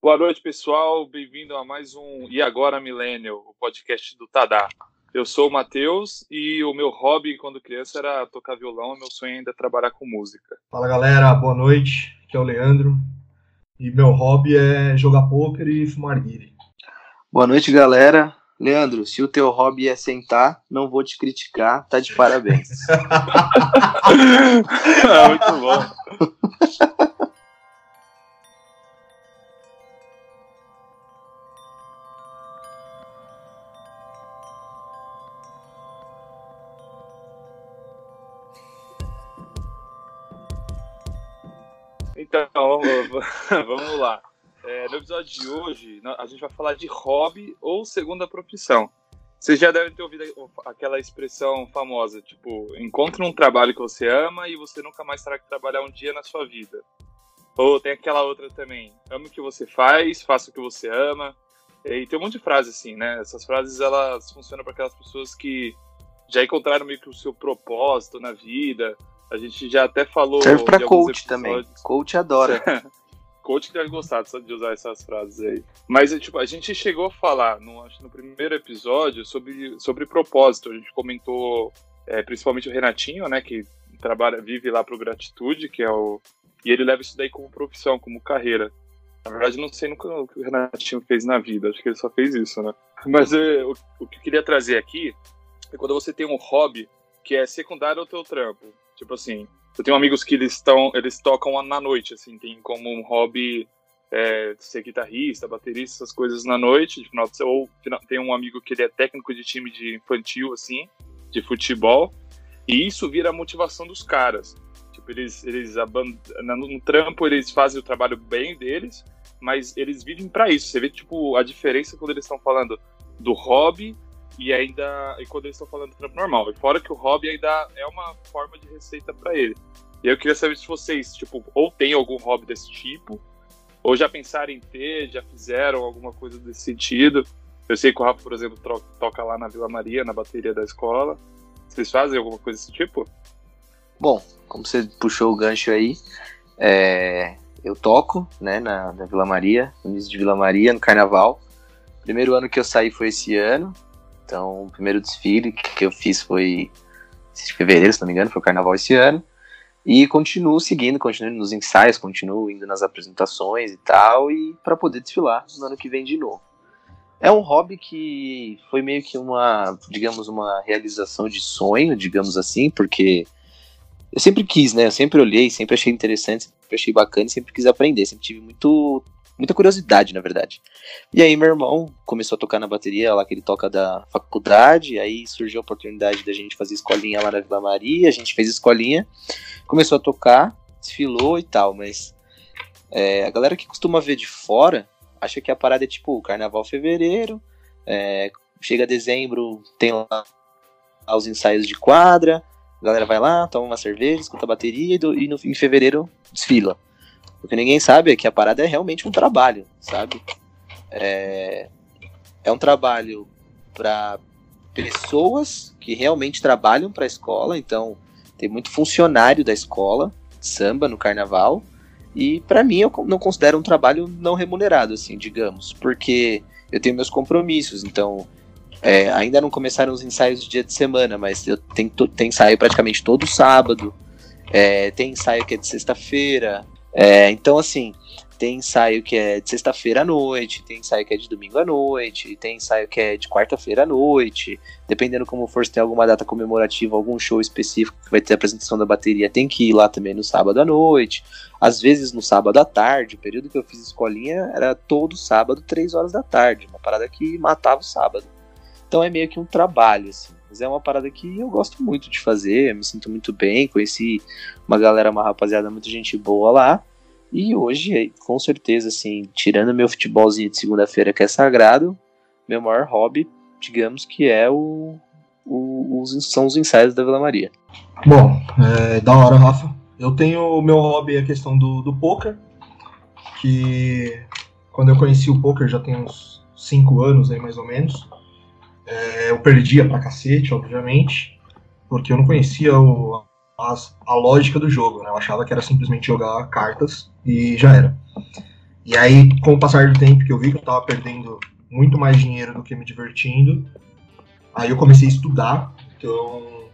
Boa noite, pessoal. Bem-vindo a mais um E Agora Millennial, o podcast do Tadá. Eu sou o Matheus e o meu hobby quando criança era tocar violão, meu sonho ainda é trabalhar com música. Fala galera, boa noite. Aqui é o Leandro. E meu hobby é jogar pôquer e fumar guire. Boa noite, galera. Leandro, se o teu hobby é sentar, não vou te criticar, tá de parabéns. Ah, muito bom. Então, vamos, vamos lá. É, no episódio de hoje, a gente vai falar de hobby ou segunda profissão. Vocês já devem ter ouvido aquela expressão famosa, tipo, encontre um trabalho que você ama e você nunca mais terá que trabalhar um dia na sua vida. Ou tem aquela outra também, ame o que você faz, faça o que você ama. E tem um monte de frases assim, né? Essas frases, elas funcionam para aquelas pessoas que já encontraram meio que o seu propósito na vida. A gente já até falou... Serve alguns coach também. episódios. Coach adora. coach que deve gostar de usar essas frases aí. Mas tipo, a gente chegou a falar, no, acho no primeiro episódio, sobre, sobre propósito. A gente comentou, é, principalmente o Renatinho, né, que trabalha, vive lá pro Gratitude, que é o. E ele leva isso daí como profissão, como carreira. Na verdade, não sei nunca o que o Renatinho fez na vida, acho que ele só fez isso, né? Mas é, o, o que eu queria trazer aqui é quando você tem um hobby que é secundário ao teu trampo. Tipo assim, eu tenho amigos que eles estão, eles tocam na noite, assim, tem como um hobby é, ser guitarrista, baterista, essas coisas na noite, de final de. Ou tem um amigo que ele é técnico de time de infantil, assim, de futebol, e isso vira a motivação dos caras. Tipo, eles, eles no trampo eles fazem o trabalho bem deles, mas eles vivem pra isso. Você vê, tipo, a diferença quando eles estão falando do hobby e ainda e quando eles estão falando do trampo normal. E fora que o hobby ainda é uma forma de receita pra ele. E eu queria saber se vocês, tipo, ou têm algum hobby desse tipo, ou já pensaram em ter, já fizeram alguma coisa desse sentido. Eu sei que o Rafa, por exemplo, toca lá na Vila Maria, na bateria da escola. Vocês fazem alguma coisa desse tipo? Bom, como você puxou o gancho aí, é, eu toco, né, na, na Vila Maria, no início de Vila Maria, no Carnaval. Primeiro ano que eu saí foi esse ano, então o primeiro desfile que eu fiz foi em fevereiro, se não me engano, foi o Carnaval esse ano. E continuo seguindo, continuo nos ensaios, continuo indo nas apresentações e tal, e para poder desfilar no ano que vem de novo. É um hobby que foi meio que uma, digamos, uma realização de sonho, digamos assim, porque eu sempre quis, né? Eu sempre olhei, sempre achei interessante, sempre achei bacana, sempre quis aprender, sempre tive muito, muita curiosidade, na verdade. E aí meu irmão começou a tocar na bateria lá que ele toca da faculdade, aí surgiu a oportunidade da gente fazer escolinha lá na Vila Maria, a gente fez escolinha, começou a tocar, desfilou e tal, mas é, a galera que costuma ver de fora acha que a parada é tipo carnaval fevereiro, é, chega dezembro, tem lá os ensaios de quadra, a galera vai lá, toma uma cerveja, escuta a bateria e, do- e no, em fevereiro desfila. O que ninguém sabe é que a parada é realmente um trabalho, sabe? É, é um trabalho para pessoas que realmente trabalham para a escola, então tem muito funcionário da escola samba no carnaval. E para mim eu não considero um trabalho não remunerado, assim, digamos, porque eu tenho meus compromissos, então é, ainda não começaram os ensaios de dia de semana, mas eu tenho, tem ensaio praticamente todo sábado, é, tem ensaio que é de sexta-feira, é, então assim, tem ensaio que é de sexta-feira à noite, tem ensaio que é de domingo à noite, tem ensaio que é de quarta-feira à noite, dependendo como for, se tem alguma data comemorativa, algum show específico que vai ter apresentação da bateria, tem que ir lá também no sábado à noite, às vezes no sábado à tarde, o período que eu fiz escolinha era todo sábado, três horas da tarde, uma parada que matava o sábado. Então é meio que um trabalho, assim. Mas é uma parada que eu gosto muito de fazer, me sinto muito bem, conheci uma galera, uma rapaziada, muita gente boa lá. E hoje, com certeza, assim, tirando meu futebolzinho de segunda-feira que é sagrado, meu maior hobby, digamos que é o, o- os, são os ensaios da Vila Maria. Bom, é, da hora, Rafa. Eu tenho o meu hobby, a questão do, do poker, que quando eu conheci o poker já tem uns 5 anos aí, mais ou menos. é, eu perdia pra cacete, obviamente, porque eu não conhecia o, a, a lógica do jogo, né? Eu achava que era simplesmente jogar cartas e já era. E aí, com o passar do tempo que eu vi que eu tava perdendo muito mais dinheiro do que me divertindo, aí eu comecei a estudar, então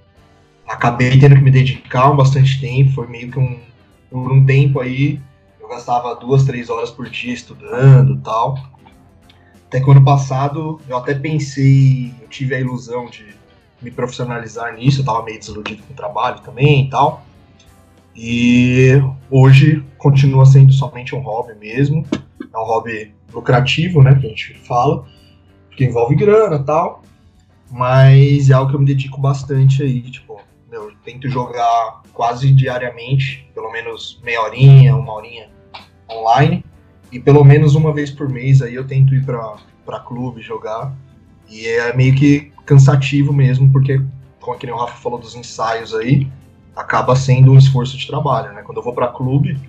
acabei tendo que me dedicar um bastante tempo, foi meio que um, por um tempo aí, eu gastava duas, três horas por dia estudando tal. Até que ano passado eu até pensei, eu tive a ilusão de me profissionalizar nisso, eu tava meio desiludido com o trabalho também e tal. E hoje continua sendo somente um hobby mesmo. É um hobby lucrativo, né? Que a gente fala, porque envolve grana e tal. Mas é algo que eu me dedico bastante aí, tipo, eu tento jogar quase diariamente, pelo menos meia horinha, uma horinha online. E pelo menos uma vez por mês aí eu tento ir para clube jogar. E é meio que cansativo mesmo, porque, como o Rafa falou dos ensaios aí, acaba sendo um esforço de trabalho, né? Quando eu vou para clube,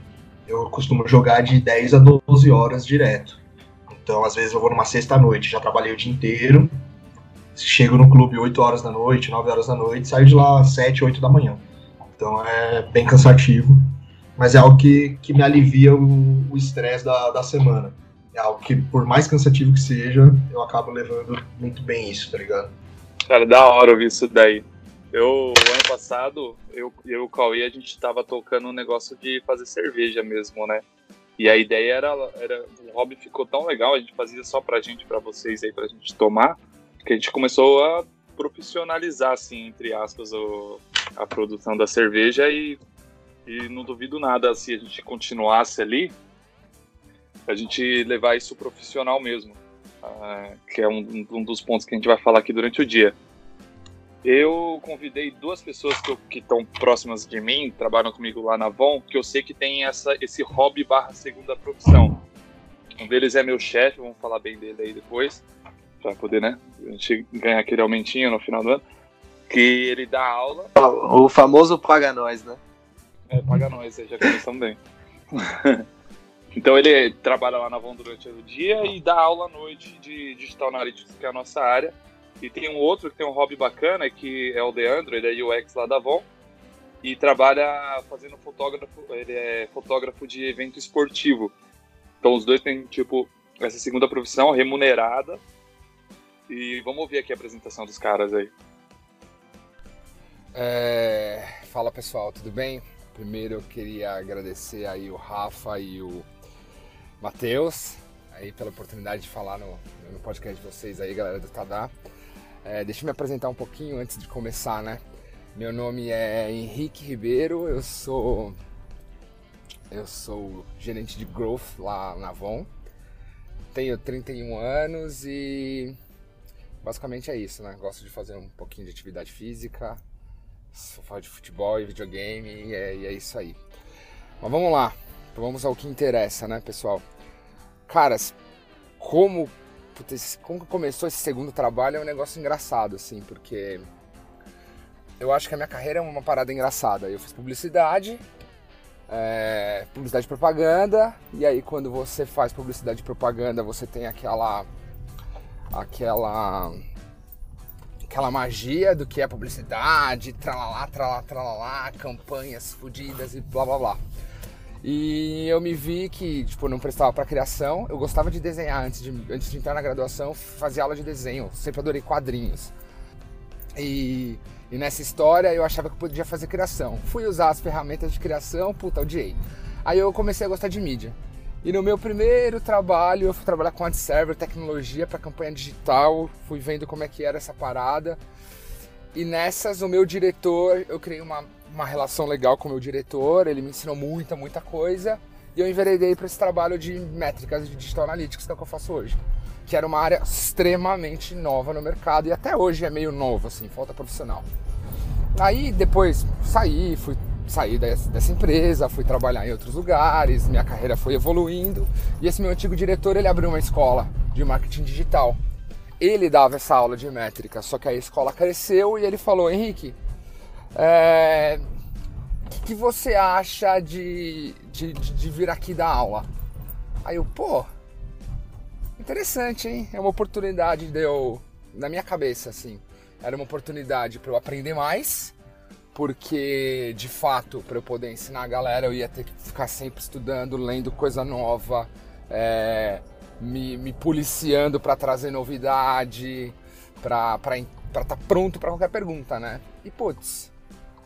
eu costumo jogar de 10 a 12 horas direto. Então, às vezes eu vou numa sexta-noite, já trabalhei o dia inteiro, chego no clube 8 horas da noite, 9 horas da noite, saio de lá 7, 8 da manhã. Então é bem cansativo, mas é algo que, que me alivia o estresse da, da semana. É algo que, por mais cansativo que seja, eu acabo levando muito bem isso, tá ligado? Cara, da hora ouvir isso daí. Eu, ano passado, eu, eu e o Cauê, a gente tava tocando um negócio de fazer cerveja mesmo, né? E a ideia era, era o hobby ficou tão legal, a gente fazia só pra gente, pra vocês aí, pra gente tomar, que a gente começou a profissionalizar, assim, entre aspas, o, a produção da cerveja e, e não duvido nada se a gente continuasse ali, a gente levar isso profissional mesmo, uh, que é um, um, dos pontos que a gente vai falar aqui durante o dia. Eu convidei duas pessoas que estão próximas de mim, trabalham comigo lá na Von, que eu sei que tem essa, esse hobby barra segunda profissão. Um deles é meu chefe, vamos falar bem dele aí depois, para poder, né, a gente ganhar aquele aumentinho no final do ano, que ele dá aula. O famoso paga nós, né? É, paga nós, já começamos bem. Então ele trabalha lá na Von durante o dia e dá aula à noite de Digital Analytics, que é a nossa área. E tem um outro que tem um hobby bacana, que é o Deandro, ele é UX lá da Von. E trabalha fazendo fotógrafo, ele é fotógrafo de evento esportivo. Então os dois têm, tipo, essa segunda profissão remunerada. E vamos ouvir aqui a apresentação dos caras aí. É... Fala pessoal, tudo bem? Primeiro eu queria agradecer aí o Rafa e o Matheus, aí pela oportunidade de falar no, no podcast de vocês aí, galera do Tadá. É, deixa eu me apresentar um pouquinho antes de começar, né? Meu nome é Henrique Ribeiro, eu sou eu sou gerente de growth lá na Avon. Tenho 31 anos e basicamente é isso, né? Gosto de fazer um pouquinho de atividade física, sofá de futebol e videogame e é, e é isso aí. Mas vamos lá, vamos ao que interessa, né, pessoal? Caras, como, putz, como começou esse segundo trabalho é um negócio engraçado, assim, porque eu acho que a minha carreira é uma parada engraçada. Eu fiz publicidade, é, publicidade e propaganda, e aí quando você faz publicidade e propaganda, você tem aquela aquela aquela magia do que é publicidade, tralalá, tralalá, tralalá, campanhas fodidas e blá blá blá. E eu me vi que, tipo, não prestava para criação. Eu gostava de desenhar antes de, antes de entrar na graduação, fazia aula de desenho. Sempre adorei quadrinhos. E, e nessa história eu achava que podia fazer criação. Fui usar as ferramentas de criação, puta, odiei. Aí eu comecei a gostar de mídia. E no meu primeiro trabalho, eu fui trabalhar com ad server, tecnologia para campanha digital, fui vendo como é que era essa parada. E nessas, o meu diretor, eu criei uma uma relação legal com o meu diretor, ele me ensinou muita, muita coisa. E eu enveredei para esse trabalho de métricas de digital analytics, que é o que eu faço hoje. Que era uma área extremamente nova no mercado e até hoje é meio novo, assim, falta profissional. Aí depois saí, fui sair dessa empresa, fui trabalhar em outros lugares, minha carreira foi evoluindo e esse meu antigo diretor ele abriu uma escola de marketing digital. Ele dava essa aula de métrica, só que a escola cresceu e ele falou: Henrique, é, o que, você acha de, de, de vir aqui dar aula? Aí eu, pô, interessante, hein? É uma oportunidade de eu na minha cabeça, assim, era uma oportunidade para eu aprender mais, porque de fato, para eu poder ensinar a galera, eu ia ter que ficar sempre estudando, lendo coisa nova, é, me, me policiando para trazer novidade, para estar tá pronto para qualquer pergunta, né? E putz,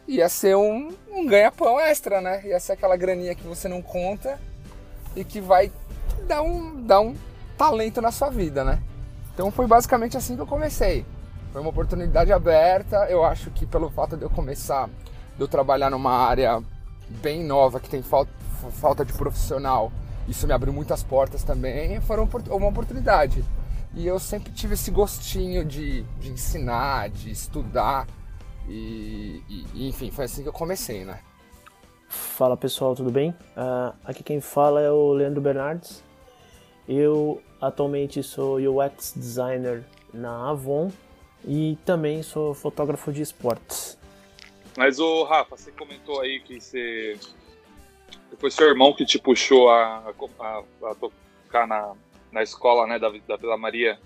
ia ser um, um ganha-pão extra, né? Ia ser aquela graninha que você não conta e que vai dar um, dar um talento na sua vida, né? Então foi basicamente assim que eu comecei. Foi uma oportunidade aberta. Eu acho que pelo fato de eu começar, de eu trabalhar numa área bem nova, que tem falta, falta de profissional, isso me abriu muitas portas também. Foi uma oportunidade. E eu sempre tive esse gostinho de, de ensinar, de estudar. E, e, enfim, foi assim que eu comecei, né? Fala pessoal, tudo bem? Uh, aqui quem fala é o Leandro Bernardes. Eu atualmente sou UX designer na Avon e também sou fotógrafo de esportes. Mas o Rafa, você comentou aí que você foi seu irmão que te puxou a, a, a tocar na, na escola, né, da, da Vila Maria.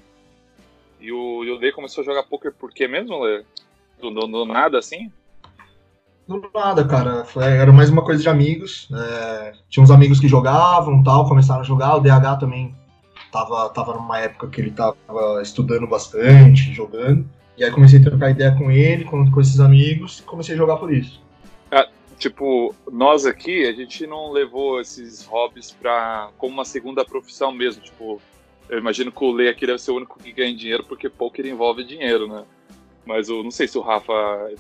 E o, e o Lê começou a jogar poker por quê mesmo, Lê? Do, do, do nada, assim? Do nada, cara. Foi, era mais uma coisa de amigos. É, tinha uns amigos que jogavam tal, começaram a jogar. O DH também tava, tava numa época que ele tava estudando bastante, jogando. E aí comecei a trocar ideia com ele, com, com esses amigos, e comecei a jogar por isso. Ah, tipo, nós aqui, a gente não levou esses hobbies pra, como uma segunda profissão mesmo. Tipo, eu imagino que o Lê aqui deve ser o único que ganha dinheiro, porque poker envolve dinheiro, né? Mas eu não sei se o Rafa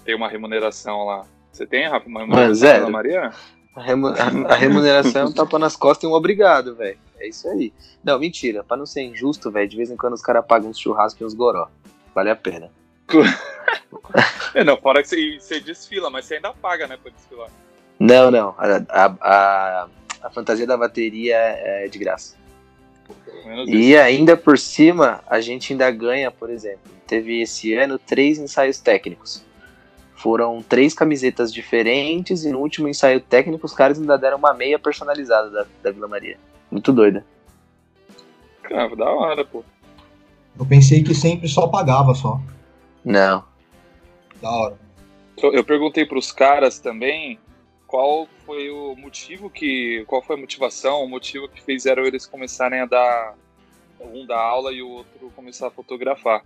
tem uma remuneração lá. Você tem, Rafa, uma remuneração na Maria? A, remuneração é um tapa nas costas e um obrigado, velho. É isso aí. Não, mentira. Pra não ser injusto, velho, de vez em quando os caras pagam uns churrascos e uns goró. Vale a pena. é, não, fora que você, você, desfila, mas você ainda paga, né, pra desfilar. Não, não. A, a, a, a fantasia da bateria é de graça. E ainda por cima, a gente ainda ganha, por exemplo, teve esse ano três ensaios técnicos. Foram três camisetas diferentes e no último ensaio técnico os caras ainda deram uma meia personalizada da, da Vila Maria. Muito doida. Cara, da hora, pô. Eu pensei que sempre só pagava só. Não. Da hora. Eu perguntei pros caras também qual foi o motivo que. Qual foi a motivação, o motivo que fizeram eles começarem a dar. Um dar aula e o outro começar a fotografar.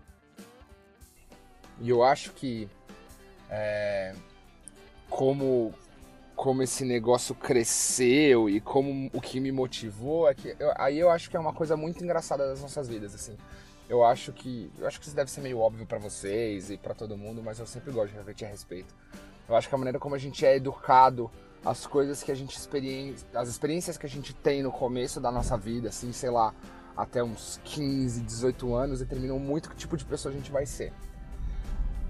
E eu acho que é, como como esse negócio cresceu e como o que me motivou é que eu, aí eu acho que é uma coisa muito engraçada das nossas vidas assim eu acho que eu acho que isso deve ser meio óbvio para vocês e para todo mundo mas eu sempre gosto de refletir a respeito eu acho que a maneira como a gente é educado as coisas que a gente experiência as experiências que a gente tem no começo da nossa vida assim sei lá até uns 15 18 anos determinam muito que tipo de pessoa a gente vai ser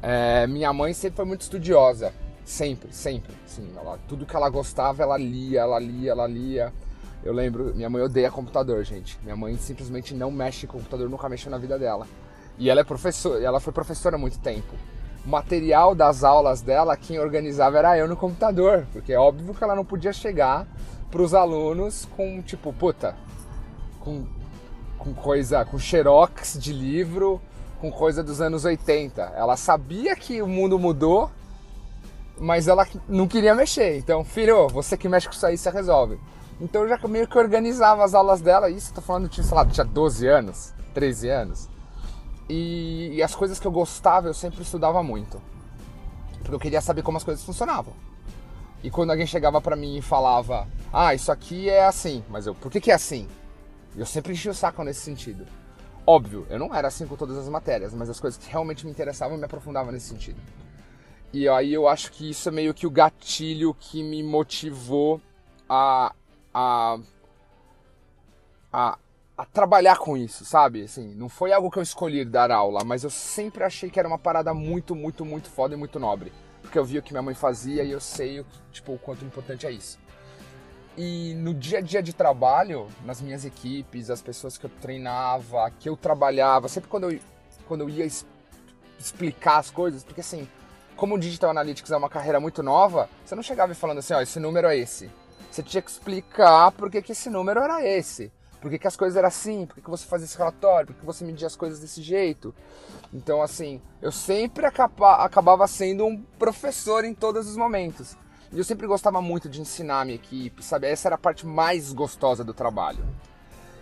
é, minha mãe sempre foi muito estudiosa. Sempre, sempre. Sim, tudo que ela gostava, ela lia, ela lia, ela lia. Eu lembro, minha mãe odeia computador, gente. Minha mãe simplesmente não mexe em computador, nunca mexeu na vida dela. E ela é professora, ela foi professora há muito tempo. O material das aulas dela, quem organizava era eu no computador, porque é óbvio que ela não podia chegar para os alunos com tipo, puta, com, com coisa, com xerox de livro, com coisa dos anos 80. Ela sabia que o mundo mudou, mas ela não queria mexer. Então, filho, você que mexe com isso aí, você resolve. Então eu já meio que organizava as aulas dela, isso tô falando, tinha, sei lá, tinha 12 anos, 13 anos. E, e as coisas que eu gostava, eu sempre estudava muito. Porque eu queria saber como as coisas funcionavam. E quando alguém chegava para mim e falava, ah, isso aqui é assim, mas eu, por que, que é assim? Eu sempre enchi o saco nesse sentido. Óbvio, eu não era assim com todas as matérias, mas as coisas que realmente me interessavam me aprofundavam nesse sentido. E aí eu acho que isso é meio que o gatilho que me motivou a, a, a, a trabalhar com isso, sabe? Assim, não foi algo que eu escolhi dar aula, mas eu sempre achei que era uma parada muito, muito, muito foda e muito nobre. Porque eu vi o que minha mãe fazia e eu sei tipo, o quanto importante é isso. E no dia a dia de trabalho, nas minhas equipes, as pessoas que eu treinava, que eu trabalhava, sempre quando eu, quando eu ia explicar as coisas, porque assim, como o Digital Analytics é uma carreira muito nova, você não chegava falando assim, ó, esse número é esse. Você tinha que explicar por que esse número era esse. Por que, que as coisas eram assim? Por que, que você fazia esse relatório? Por que você media as coisas desse jeito? Então, assim, eu sempre acaba, acabava sendo um professor em todos os momentos. E eu sempre gostava muito de ensinar a minha equipe, sabe? Essa era a parte mais gostosa do trabalho.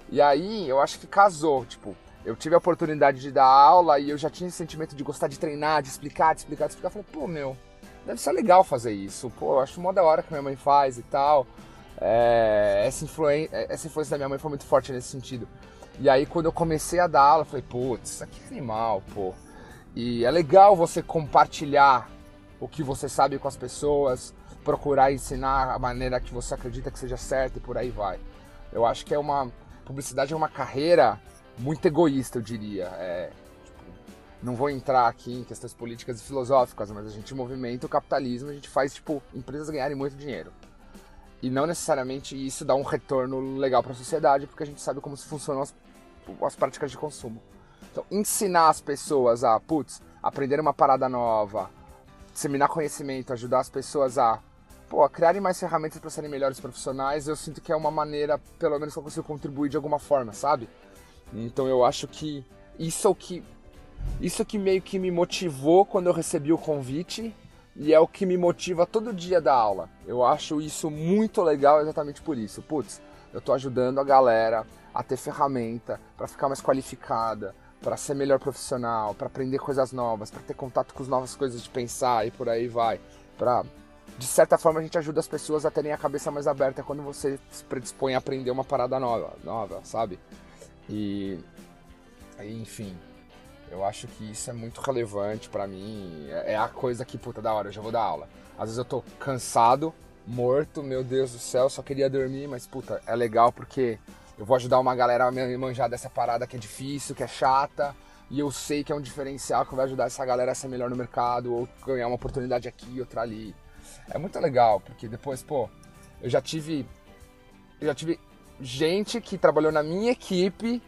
E aí, eu acho que casou, tipo, eu tive a oportunidade de dar aula e eu já tinha esse sentimento de gostar de treinar, de explicar, de explicar, de explicar. Eu falei, pô, meu, deve ser legal fazer isso. Pô, eu acho mó da hora que minha mãe faz e tal. É, essa, influência, essa influência da minha mãe foi muito forte nesse sentido. E aí, quando eu comecei a dar aula, eu falei, putz, isso aqui é animal, pô. E é legal você compartilhar o que você sabe com as pessoas, procurar ensinar a maneira que você acredita que seja certa e por aí vai. Eu acho que é uma. Publicidade é uma carreira muito egoísta, eu diria. É, tipo, não vou entrar aqui em questões políticas e filosóficas, mas a gente movimenta o capitalismo, a gente faz tipo empresas ganharem muito dinheiro. E não necessariamente isso dá um retorno legal para a sociedade, porque a gente sabe como funcionam as, as práticas de consumo. Então, ensinar as pessoas a, putz, aprender uma parada nova, disseminar conhecimento, ajudar as pessoas a, pô, a criarem mais ferramentas para serem melhores profissionais, eu sinto que é uma maneira, pelo menos, que eu consigo contribuir de alguma forma, sabe? Então eu acho que isso é o que isso é que meio que me motivou quando eu recebi o convite e é o que me motiva todo dia da aula. Eu acho isso muito legal exatamente por isso. Putz, eu tô ajudando a galera a ter ferramenta para ficar mais qualificada, para ser melhor profissional, para aprender coisas novas, para ter contato com as novas coisas de pensar e por aí vai. Para de certa forma a gente ajuda as pessoas a terem a cabeça mais aberta quando você se predispõe a aprender uma parada nova, nova, sabe? E enfim, eu acho que isso é muito relevante para mim. É, é a coisa que, puta, da hora, eu já vou dar aula. Às vezes eu tô cansado, morto, meu Deus do céu, só queria dormir, mas, puta, é legal porque eu vou ajudar uma galera a me manjar dessa parada que é difícil, que é chata, e eu sei que é um diferencial que vai ajudar essa galera a ser melhor no mercado, ou ganhar uma oportunidade aqui, outra ali. É muito legal, porque depois, pô, eu já tive. Eu já tive gente que trabalhou na minha equipe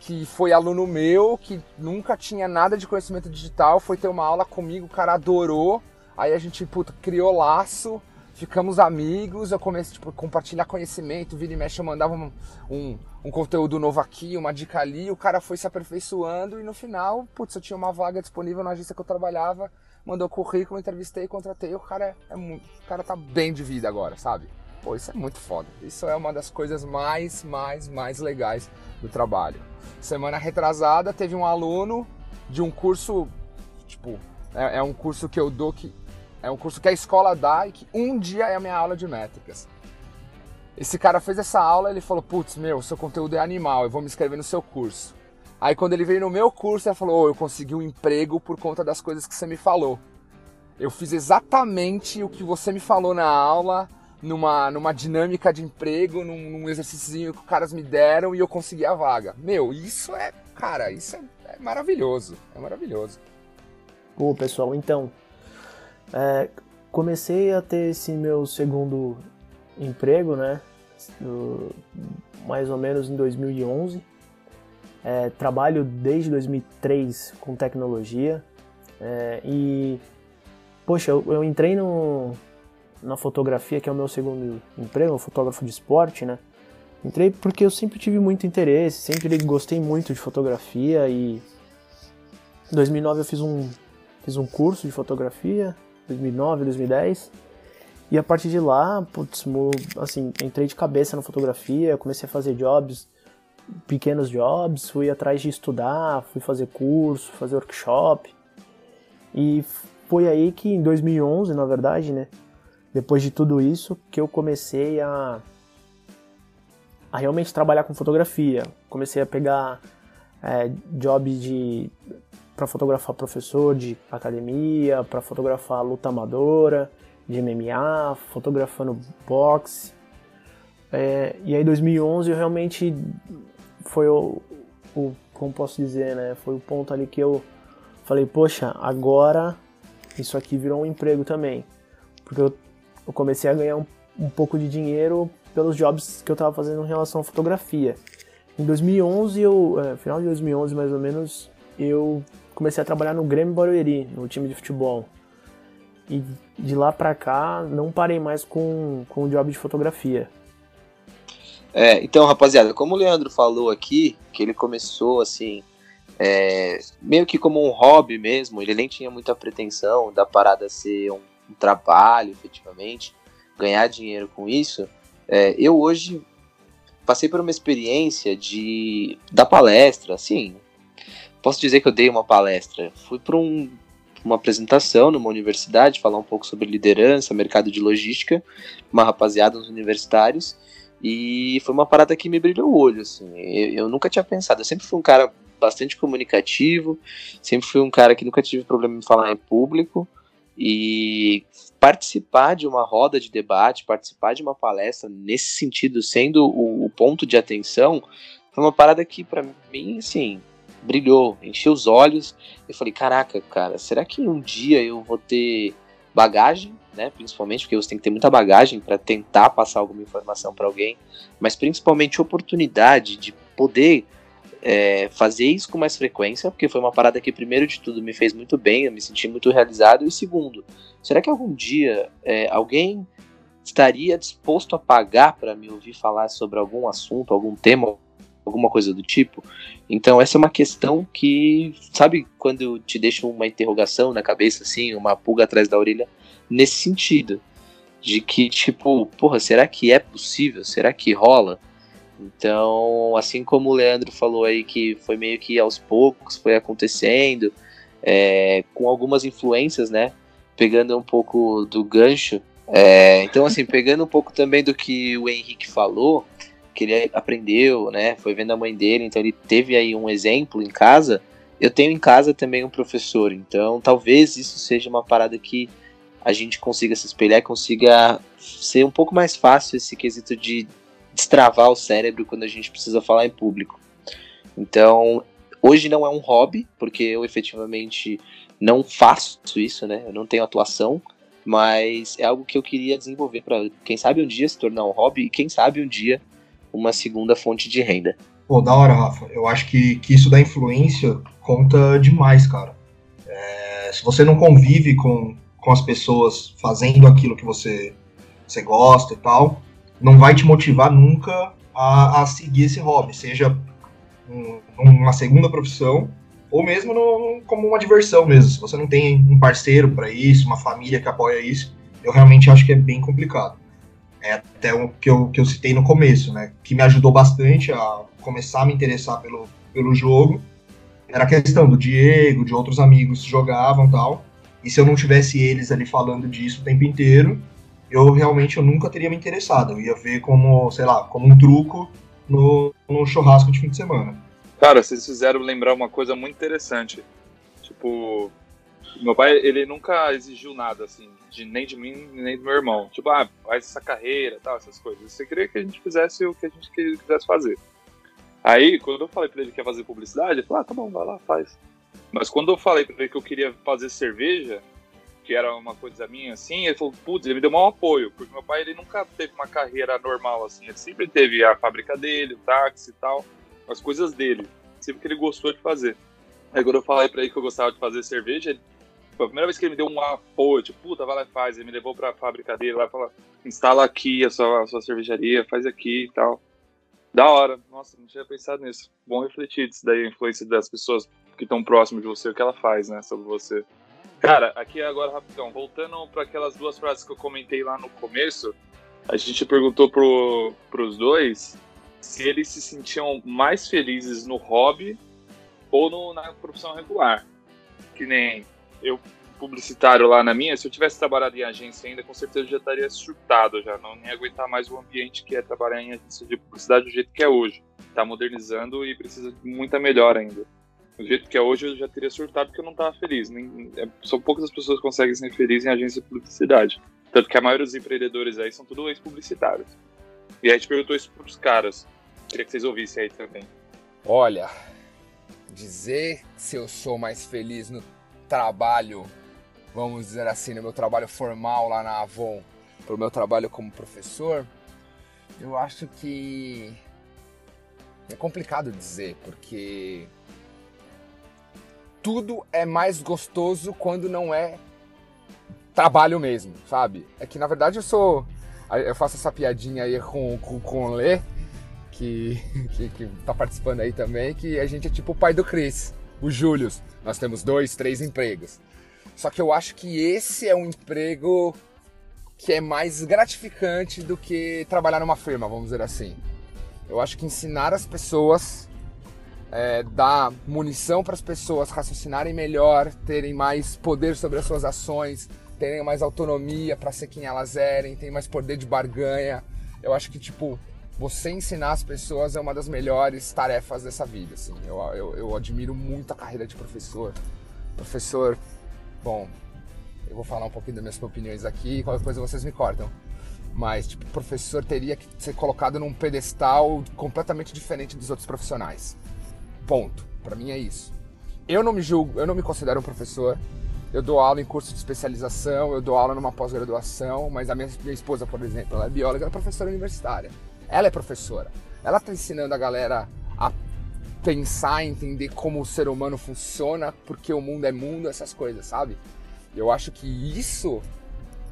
que foi aluno meu, que nunca tinha nada de conhecimento digital, foi ter uma aula comigo, o cara adorou. Aí a gente, puta, criou laço, ficamos amigos, eu comecei tipo, a compartilhar conhecimento, vira e mexe, eu mandava um, um, um, conteúdo novo aqui, uma dica ali, o cara foi se aperfeiçoando e no final, putz, eu tinha uma vaga disponível na agência que eu trabalhava, mandou currículo, entrevistei, contratei, o cara é, é o cara tá bem de vida agora, sabe? Pô, isso é muito foda. Isso é uma das coisas mais, mais, mais legais do trabalho. Semana retrasada teve um aluno de um curso, tipo, é, é um curso que eu dou que é um curso que a escola dá e que um dia é a minha aula de métricas. Esse cara fez essa aula, ele falou: "Putz, meu, seu conteúdo é animal, eu vou me inscrever no seu curso". Aí quando ele veio no meu curso, ele falou: oh, "Eu consegui um emprego por conta das coisas que você me falou. Eu fiz exatamente o que você me falou na aula." Numa, numa dinâmica de emprego, num, num exercício que os caras me deram e eu consegui a vaga. Meu, isso é, cara, isso é, é maravilhoso. É maravilhoso. Pô, pessoal, então. É, comecei a ter esse meu segundo emprego, né? Do, mais ou menos em 2011. É, trabalho desde 2003 com tecnologia. É, e, poxa, eu, eu entrei no, na fotografia, que é o meu segundo emprego, um fotógrafo de esporte, né? Entrei porque eu sempre tive muito interesse, sempre gostei muito de fotografia e em 2009 eu fiz um fiz um curso de fotografia, 2009, 2010. E a partir de lá, putz, assim, entrei de cabeça na fotografia, comecei a fazer jobs, pequenos jobs, fui atrás de estudar, fui fazer curso, fazer workshop. E foi aí que em 2011, na verdade, né, depois de tudo isso, que eu comecei a, a realmente trabalhar com fotografia. Comecei a pegar é, de para fotografar professor de academia, para fotografar luta amadora, de MMA, fotografando boxe. É, e aí 2011 eu realmente foi o, o, como posso dizer, né? Foi o ponto ali que eu falei, poxa, agora isso aqui virou um emprego também. Porque eu eu comecei a ganhar um, um pouco de dinheiro pelos jobs que eu estava fazendo em relação à fotografia. Em 2011, eu, é, final de 2011 mais ou menos, eu comecei a trabalhar no Grêmio Barueri, no time de futebol. E de lá pra cá, não parei mais com, com o job de fotografia. É, então, rapaziada, como o Leandro falou aqui, que ele começou assim, é, meio que como um hobby mesmo, ele nem tinha muita pretensão da parada ser um, um trabalho, efetivamente, ganhar dinheiro com isso. É, eu hoje passei por uma experiência de da palestra, assim, posso dizer que eu dei uma palestra. Fui para um, uma apresentação numa universidade, falar um pouco sobre liderança, mercado de logística, uma rapaziada, uns universitários, e foi uma parada que me brilhou o olho, assim. Eu, eu, nunca tinha pensado, eu sempre fui um cara bastante comunicativo, sempre fui um cara que nunca tive problema em falar em público, e participar de uma roda de debate, participar de uma palestra nesse sentido, sendo o, o ponto de atenção, foi uma parada que para mim, assim, brilhou, encheu os olhos. Eu falei, caraca, cara, será que um dia eu vou ter bagagem, né? Principalmente porque você tem que ter muita bagagem para tentar passar alguma informação para alguém, mas principalmente oportunidade de poder é, fazer isso com mais frequência, porque foi uma parada que, primeiro de tudo, me fez muito bem, eu me senti muito realizado, e segundo, será que algum dia é, alguém estaria disposto a pagar para me ouvir falar sobre algum assunto, algum tema, alguma coisa do tipo? Então, essa é uma questão que, sabe, quando te deixa uma interrogação na cabeça, assim, uma pulga atrás da orelha, nesse sentido, de que, tipo, porra, será que é possível? Será que rola? Então, assim como o Leandro falou aí que foi meio que aos poucos foi acontecendo, é, com algumas influências, né? Pegando um pouco do gancho. É, então, assim, pegando um pouco também do que o Henrique falou, que ele aprendeu, né? Foi vendo a mãe dele, então ele teve aí um exemplo em casa. Eu tenho em casa também um professor, então talvez isso seja uma parada que a gente consiga se espelhar, consiga ser um pouco mais fácil esse quesito de destravar o cérebro quando a gente precisa falar em público. Então, hoje não é um hobby, porque eu efetivamente não faço isso, né? Eu não tenho atuação, mas é algo que eu queria desenvolver para, quem sabe um dia se tornar um hobby e quem sabe um dia uma segunda fonte de renda. Pô, da hora, Rafa. Eu acho que, que isso da influência conta demais, cara. É, se você não convive com, com as pessoas fazendo aquilo que você, você gosta e tal, não vai te motivar nunca a, a seguir esse hobby, seja um, uma segunda profissão ou mesmo no, como uma diversão mesmo. Se você não tem um parceiro para isso, uma família que apoia isso, eu realmente acho que é bem complicado. É até o que eu, que eu citei no começo, né? Que me ajudou bastante a começar a me interessar pelo, pelo jogo. Era a questão do Diego, de outros amigos que jogavam tal. E se eu não tivesse eles ali falando disso o tempo inteiro, eu realmente eu nunca teria me interessado. Eu ia ver como, sei lá, como um truco no, no churrasco de fim de semana. Cara, vocês fizeram lembrar uma coisa muito interessante. Tipo, meu pai, ele nunca exigiu nada, assim, de, nem de mim, nem do meu irmão. Tipo, ah, faz essa carreira tal, essas coisas. Você queria que a gente fizesse o que a gente quisesse fazer. Aí, quando eu falei pra ele que ia fazer publicidade, ele falou, ah, tá bom, vai lá, faz. Mas quando eu falei pra ele que eu queria fazer cerveja, que era uma coisa minha, assim, ele falou, putz, ele me deu um apoio, porque meu pai, ele nunca teve uma carreira normal, assim, ele sempre teve a fábrica dele, o táxi e tal, as coisas dele, sempre que ele gostou de fazer. Aí quando eu falei pra ele que eu gostava de fazer cerveja, ele, foi a primeira vez que ele me deu um apoio, tipo, puta, vai lá e faz, ele me levou pra fábrica dele, lá falou, instala aqui a sua, a sua cervejaria, faz aqui e tal. Da hora, nossa, não tinha pensado nisso. Bom refletir disso daí, a influência das pessoas que estão próximas de você, o que ela faz, né, sobre você. Cara, aqui agora, rapidão, voltando para aquelas duas frases que eu comentei lá no começo, a gente perguntou pro, pros dois se eles se sentiam mais felizes no hobby ou no, na profissão regular. Que nem eu, publicitário lá na minha, se eu tivesse trabalhado em agência ainda, com certeza já estaria surtado, já não ia aguentar mais o ambiente que é trabalhar em agência de publicidade do jeito que é hoje. Tá modernizando e precisa de muita melhor ainda do jeito que é hoje, eu já teria surtado porque eu não estava feliz. Nem, é, são poucas as pessoas que conseguem ser felizes em agência de publicidade. Tanto que a maioria dos empreendedores aí são tudo ex-publicitários. E aí a gente perguntou isso para os caras. Queria que vocês ouvissem aí também. Olha, dizer se eu sou mais feliz no trabalho, vamos dizer assim, no meu trabalho formal lá na Avon, pro meu trabalho como professor, eu acho que é complicado dizer, porque tudo é mais gostoso quando não é trabalho mesmo, sabe? É que na verdade eu sou. Eu faço essa piadinha aí com, com, com o Lê, que, que, que tá participando aí também, que a gente é tipo o pai do Chris, o Júlio. Nós temos dois, três empregos. Só que eu acho que esse é um emprego que é mais gratificante do que trabalhar numa firma, vamos dizer assim. Eu acho que ensinar as pessoas, é, dar munição para as pessoas raciocinarem melhor, terem mais poder sobre as suas ações, terem mais autonomia para ser quem elas erem, terem mais poder de barganha. Eu acho que, tipo, você ensinar as pessoas é uma das melhores tarefas dessa vida, assim. Eu, eu, eu admiro muito a carreira de professor. Professor, bom, eu vou falar um pouquinho das minhas opiniões aqui, qualquer coisa vocês me cortam. Mas, tipo, professor teria que ser colocado num pedestal completamente diferente dos outros profissionais. Ponto. Para mim é isso. Eu não me julgo, eu não me considero um professor. Eu dou aula em curso de especialização, eu dou aula numa pós-graduação, mas a minha, minha esposa, por exemplo, ela é bióloga, ela é professora universitária. Ela é professora. Ela está ensinando a galera a pensar, entender como o ser humano funciona, porque o mundo é mundo, essas coisas, sabe? Eu acho que isso,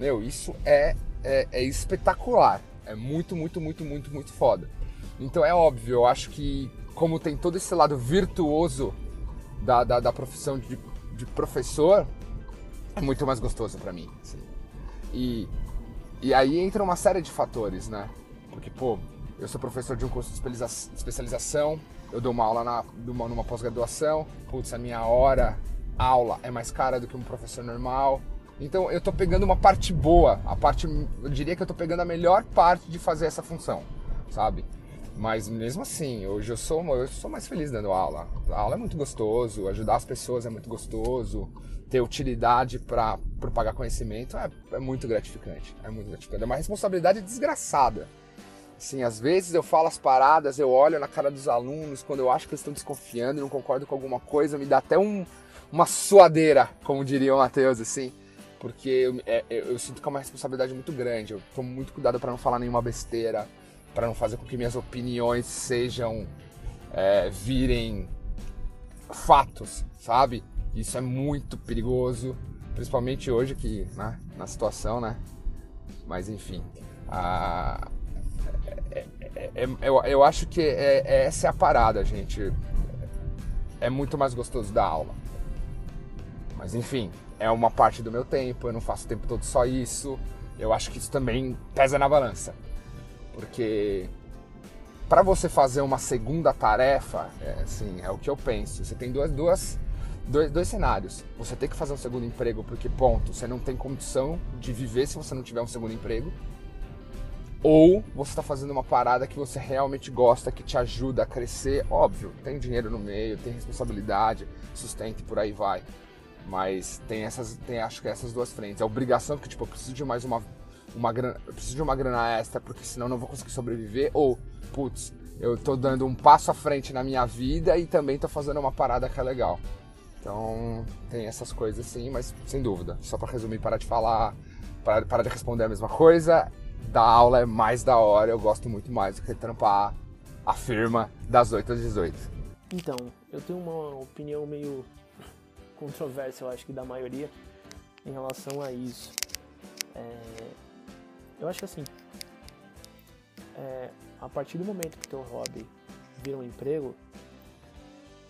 meu, isso é, é, é espetacular. É muito, muito, muito, muito, muito foda. Então é óbvio, eu acho que como tem todo esse lado virtuoso da, da, da profissão de, de professor, é muito mais gostoso para mim. Assim. E, e aí entra uma série de fatores, né? Porque, pô, eu sou professor de um curso de especialização, eu dou uma aula na, numa, numa pós-graduação, putz, a minha hora aula é mais cara do que um professor normal. Então eu tô pegando uma parte boa, a parte, eu diria que eu tô pegando a melhor parte de fazer essa função, sabe? Mas mesmo assim, hoje eu sou, eu sou mais feliz dando aula. A aula é muito gostoso, ajudar as pessoas é muito gostoso ter utilidade para propagar conhecimento é, é, muito gratificante. É muito gratificante. É uma responsabilidade desgraçada. Assim, às vezes eu falo as paradas, eu olho na cara dos alunos, quando eu acho que eles estão desconfiando, não concordo com alguma coisa, me dá até um, uma suadeira, como diria o Matheus, assim. Porque eu, é, eu, sinto que é uma responsabilidade muito grande. Eu tomo muito cuidado para não falar nenhuma besteira, para não fazer com que minhas opiniões sejam. É, virem fatos, sabe? Isso é muito perigoso, principalmente hoje que, né, na situação, né? Mas enfim, a, é, é, é, eu, eu acho que é, essa é a parada, gente. É muito mais gostoso da aula. Mas enfim, é uma parte do meu tempo, eu não faço o tempo todo só isso. Eu acho que isso também pesa na balança. Porque para você fazer uma segunda tarefa, é, assim, é o que eu penso. Você tem duas, duas dois, dois cenários. Você tem que fazer um segundo emprego porque, ponto, você não tem condição de viver se você não tiver um segundo emprego. Ou você está fazendo uma parada que você realmente gosta, que te ajuda a crescer. Óbvio, tem dinheiro no meio, tem responsabilidade, sustento e por aí vai. Mas tem essas, tem acho que essas duas frentes. A obrigação que tipo, eu preciso de mais uma uma grana, eu preciso de uma grana extra porque senão não vou conseguir sobreviver ou putz, eu tô dando um passo à frente na minha vida e também tô fazendo uma parada que é legal. Então tem essas coisas sim, mas sem dúvida. Só para resumir, parar de falar, parar, parar de responder a mesma coisa. Da aula é mais da hora, eu gosto muito mais do que trampar a firma das 8 às 18. Então, eu tenho uma opinião meio controversa, eu acho que da maioria, em relação a isso. É... Eu acho que assim, é... a partir do momento que teu hobby vira um emprego,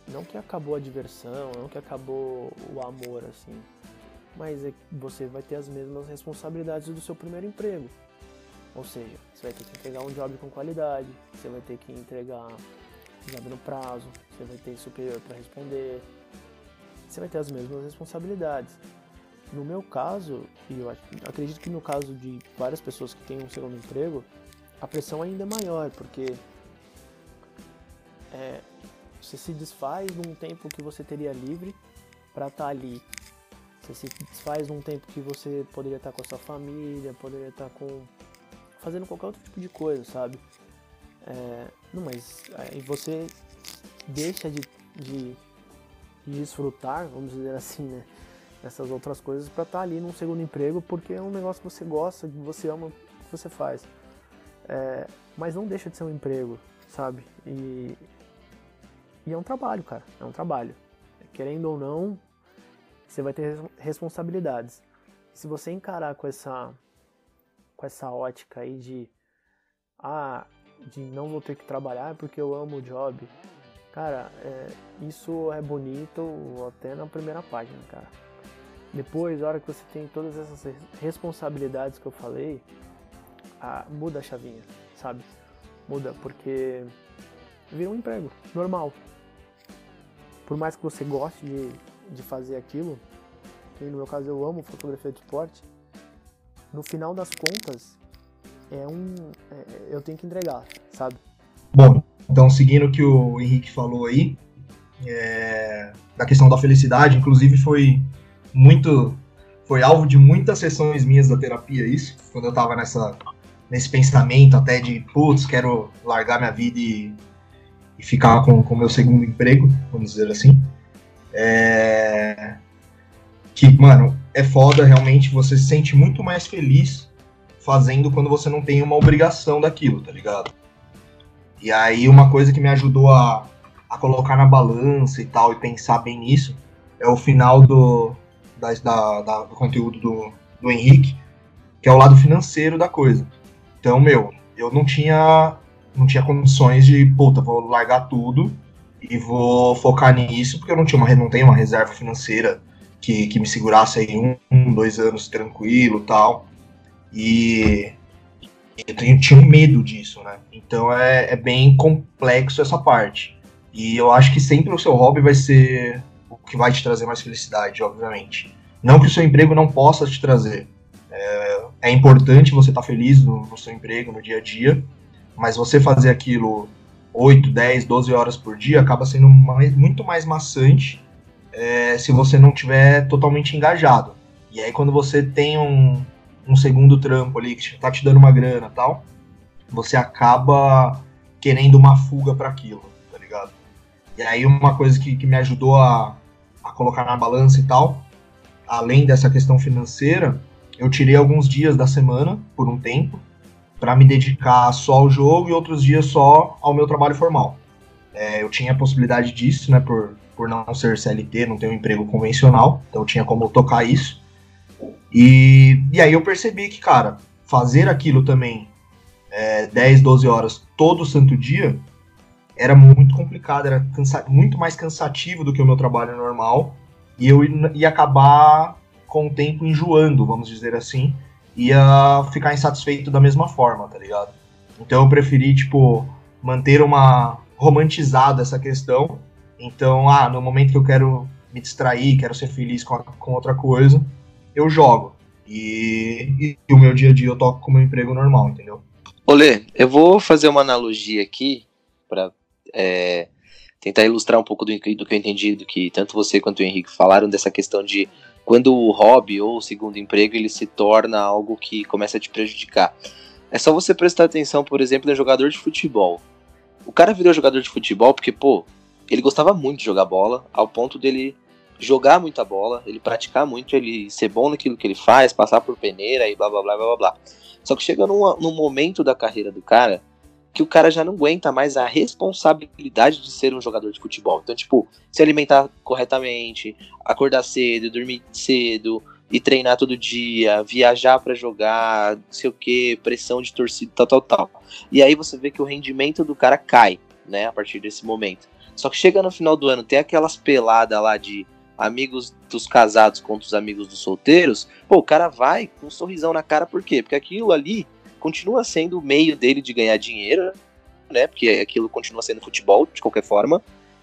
não que acabou a diversão, não que acabou o amor, assim. Mas é você vai ter as mesmas responsabilidades do seu primeiro emprego. Ou seja, você vai ter que entregar um job com qualidade, você vai ter que entregar job no prazo, você vai ter superior para responder, você vai ter as mesmas responsabilidades. No meu caso, e eu acredito que no caso de várias pessoas que têm um segundo emprego, a pressão ainda é maior, porque é, você se desfaz num tempo que você teria livre para estar tá ali. Você se desfaz num tempo que você poderia estar tá com a sua família, poderia estar tá com fazendo qualquer outro tipo de coisa, sabe? É, não, mas aí você deixa de, de, de, desfrutar, vamos dizer assim, né? Essas outras coisas para estar tá ali num segundo emprego porque é um negócio que você gosta, que você ama, que você faz. É, mas não deixa de ser um emprego, sabe? E e é um trabalho, cara. É um trabalho. Querendo ou não, você vai ter responsabilidades. Se você encarar com essa com essa ótica aí de ah, de não vou ter que trabalhar porque eu amo o job. Cara, é, isso é bonito até na primeira página, cara. Depois, a hora que você tem todas essas responsabilidades que eu falei, a, muda a chavinha, sabe? Muda, porque vira um emprego normal. Por mais que você goste de, de fazer aquilo, que no meu caso eu amo fotografia de esporte, no final das contas, é um. É, eu tenho que entregar, sabe? Bom, então seguindo o que o Henrique falou aí, é, da questão da felicidade, inclusive foi muito. Foi alvo de muitas sessões minhas da terapia, isso, quando eu tava nessa, nesse pensamento até de, putz, quero largar minha vida e, e ficar com o meu segundo emprego, vamos dizer assim. É, que, mano, é foda realmente, você se sente muito mais feliz fazendo quando você não tem uma obrigação daquilo, tá ligado? E aí uma coisa que me ajudou a, a colocar na balança e tal, e pensar bem nisso, é o final do, da, da, da, do conteúdo do, do Henrique, que é o lado financeiro da coisa. Então, meu, eu não tinha, não tinha condições de, puta, vou largar tudo e vou focar nisso, porque eu não, tinha uma, não tenho uma reserva financeira que, que me segurasse aí um, um dois anos tranquilo tal. E eu tinha medo disso, né? Então é, é bem complexo essa parte. E eu acho que sempre o seu hobby vai ser o que vai te trazer mais felicidade, obviamente. Não que o seu emprego não possa te trazer. É, é importante você estar tá feliz no, no, seu emprego, no dia a dia, mas você fazer aquilo 8, 10, 12 horas por dia acaba sendo mais, muito mais maçante é, se você não tiver totalmente engajado. E aí quando você tem um, um segundo trampo ali que tá te dando uma grana tal, você acaba querendo uma fuga para aquilo? E aí uma coisa que, que me ajudou a, a colocar na balança e tal, além dessa questão financeira, eu tirei alguns dias da semana, por um tempo, para me dedicar só ao jogo e outros dias só ao meu trabalho formal. É, eu tinha a possibilidade disso, né, por, por não ser CLT, não ter um emprego convencional, então eu tinha como tocar isso. E, e aí eu percebi que, cara, fazer aquilo também é, 10, 12 horas todo santo dia era muito complicado, era muito mais cansativo do que o meu trabalho normal. E eu ia acabar com o tempo enjoando, vamos dizer assim, ia ficar insatisfeito da mesma forma, tá ligado? Então eu preferi, tipo, manter uma romantizada essa questão. Então, ah, no momento que eu quero me distrair, quero ser feliz com, a, com outra coisa, eu jogo. E, e, o meu dia a dia eu toco como emprego normal, entendeu? Olê, eu vou fazer uma analogia aqui para é, tentar ilustrar um pouco do, do que eu entendi, do que tanto você quanto o Henrique falaram dessa questão de quando o hobby ou o segundo emprego ele se torna algo que começa a te prejudicar. É só você prestar atenção, por exemplo, no jogador de futebol. O cara virou jogador de futebol porque, pô, ele gostava muito de jogar bola, ao ponto dele jogar muita bola, ele praticar muito, ele ser bom naquilo que ele faz, passar por peneira e blá blá blá blá blá. Só que chega num, num momento da carreira do cara que o cara já não aguenta mais a responsabilidade de ser um jogador de futebol. Então, tipo, se alimentar corretamente, acordar cedo, dormir cedo e treinar todo dia, viajar para jogar, não sei o que, pressão de torcida, tal, tal, tal. E aí você vê que o rendimento do cara cai, né, a partir desse momento. Só que chega no final do ano, tem aquelas peladas lá de amigos dos casados contra os amigos dos solteiros, pô, o cara vai com um sorrisão na cara, por quê? Porque aquilo ali continua sendo o meio dele de ganhar dinheiro, né? Porque aquilo continua sendo futebol, de qualquer forma.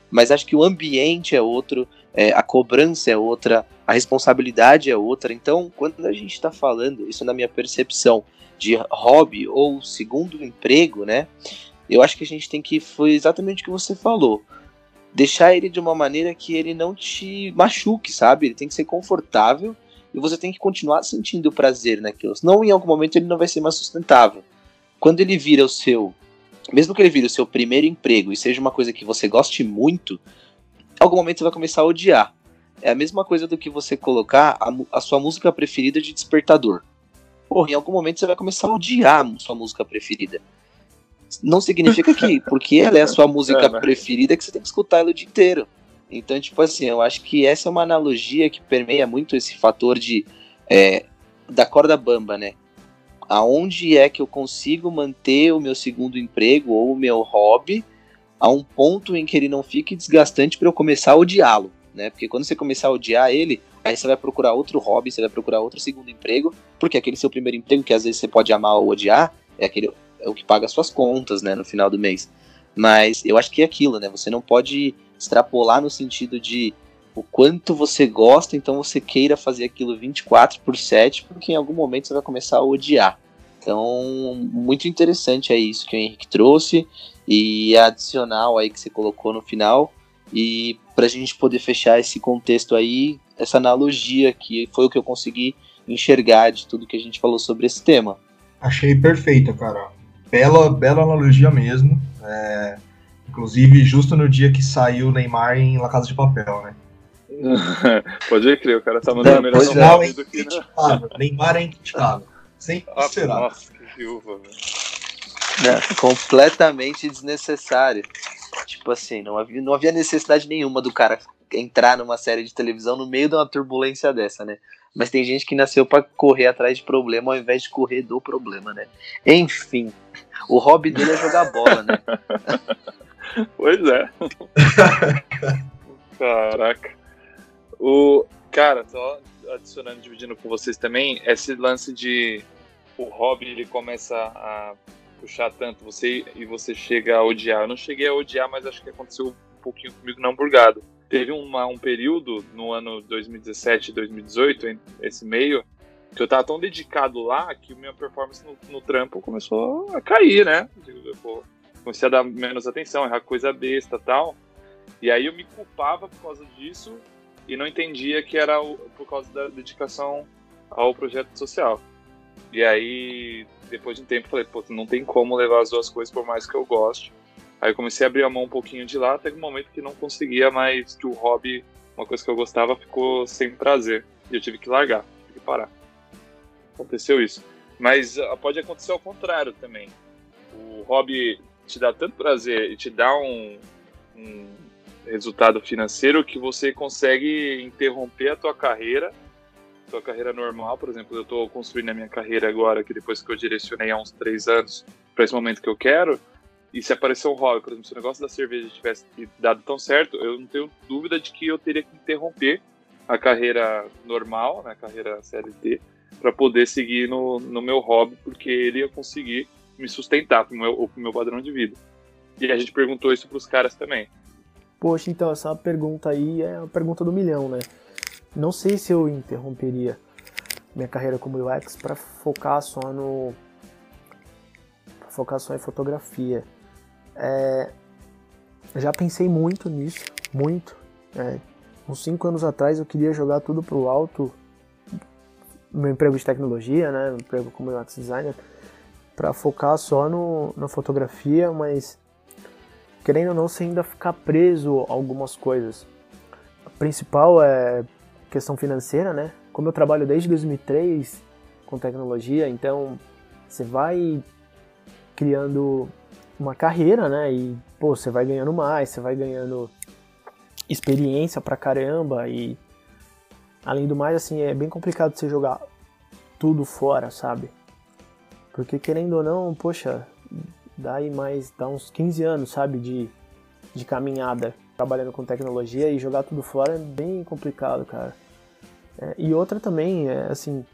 Mas acho que o ambiente é outro, é, a cobrança é outra, a responsabilidade é outra. Então, quando a gente está falando, isso na minha percepção, de hobby ou segundo emprego, né? Eu acho que a gente tem que. Foi exatamente o que você falou deixar ele de uma maneira que ele não te machuque, sabe? Ele tem que ser confortável e você tem que continuar sentindo prazer naquilo. Senão, em algum momento, ele não vai ser mais sustentável. Quando ele vira o seu. Mesmo que ele vire o seu primeiro emprego e seja uma coisa que você goste muito, em algum momento você vai começar a odiar. É a mesma coisa do que você colocar a, a sua música preferida de despertador. Porra, em algum momento você vai começar a odiar a sua música preferida não significa que, porque ela é a sua música é, né? preferida, que você tem que escutar ela o dia inteiro. Então, tipo assim, eu acho que essa é uma analogia que permeia muito esse fator de é, da corda bamba, né? aonde é que eu consigo manter o meu segundo emprego ou o meu hobby a um ponto em que ele não fique desgastante para eu começar a odiá-lo, né? Porque quando você começar a odiar ele, aí você vai procurar outro hobby, você vai procurar outro segundo emprego, porque aquele seu primeiro emprego, que às vezes você pode amar ou odiar, é aquele é o que paga as suas contas, né, no final do mês. Mas eu acho que é aquilo, né? Você não pode extrapolar no sentido de o quanto você gosta, então você queira fazer aquilo 24 por 7, porque em algum momento você vai começar a odiar. Então, muito interessante é isso que o Henrique trouxe e adicional aí que você colocou no final. E para a gente poder fechar esse contexto aí, essa analogia que foi o que eu consegui enxergar de tudo que a gente falou sobre esse tema. Achei perfeita, cara. Bela, bela analogia mesmo. É, inclusive, justo no dia que saiu o Neymar em La Casa de Papel, né? Pode crer, o cara tá mandando melhor São Paulo é incriticável. Neymar é incriticável. Sempre ah, será. Nossa, que viúva, velho. É, completamente desnecessário. Tipo assim, não havia, não havia necessidade nenhuma do cara entrar numa série de televisão no meio de uma turbulência dessa, né? Mas tem gente que nasceu para correr atrás de problema ao invés de correr do problema, né? Enfim, o hobby dele é jogar bola, né? pois é. Caraca. O cara, só adicionando, dividindo com vocês também, esse lance de o hobby ele começa a puxar tanto você e você chega a odiar. Eu não cheguei a odiar, mas acho que aconteceu um pouquinho comigo na hamburgado teve uma, um período no ano 2017, 2018, esse meio, que eu tava tão dedicado lá que minha performance no, no trampo começou a cair, né? Eu comecei a dar menos atenção, errar coisa besta tal. E aí eu me culpava por causa disso e não entendia que era por causa da dedicação ao projeto social. E aí, depois de um tempo, falei, pô, não tem como levar as duas coisas por mais que eu goste. Aí eu comecei a abrir a mão um pouquinho de lá, até um momento que não conseguia mais, que o hobby, uma coisa que eu gostava, ficou sem prazer. E eu tive que largar, tive que parar. Aconteceu isso. Mas uh, pode acontecer ao contrário também. O hobby te dá tanto prazer e te dá um, um resultado financeiro que você consegue interromper a tua carreira, tua carreira normal. Por exemplo, eu estou construindo a minha carreira agora, que depois que eu direcionei há uns três anos para esse momento que eu quero, e se aparecer um hobby, por exemplo, se o negócio da cerveja tivesse dado tão certo, eu não tenho dúvida de que eu teria que interromper a carreira normal, né, a carreira CLT, para poder seguir no, no meu hobby, porque ele ia conseguir me sustentar o meu, meu padrão de vida. E a gente perguntou isso para os caras também. Poxa, então essa pergunta aí é a pergunta do milhão, né? Não sei se eu interromperia minha carreira como UX para focar só no focar só em fotografia. É, já pensei muito nisso, muito. É, uns 5 anos atrás eu queria jogar tudo pro alto, meu emprego de tecnologia, né, meu emprego como UX designer, para focar só no, na fotografia, mas querendo ou não, você ainda ficar preso a algumas coisas. A principal é questão financeira, né? Como eu trabalho desde 2003 com tecnologia, então você vai criando uma carreira, né? E, pô, você vai ganhando mais, você vai ganhando experiência pra caramba e além do mais, assim, é bem complicado você jogar tudo fora, sabe? Porque querendo ou não, poxa, dá aí mais, dá uns 15 anos, sabe, de, de caminhada trabalhando com tecnologia e jogar tudo fora é bem complicado, cara. É, e outra também, é, assim,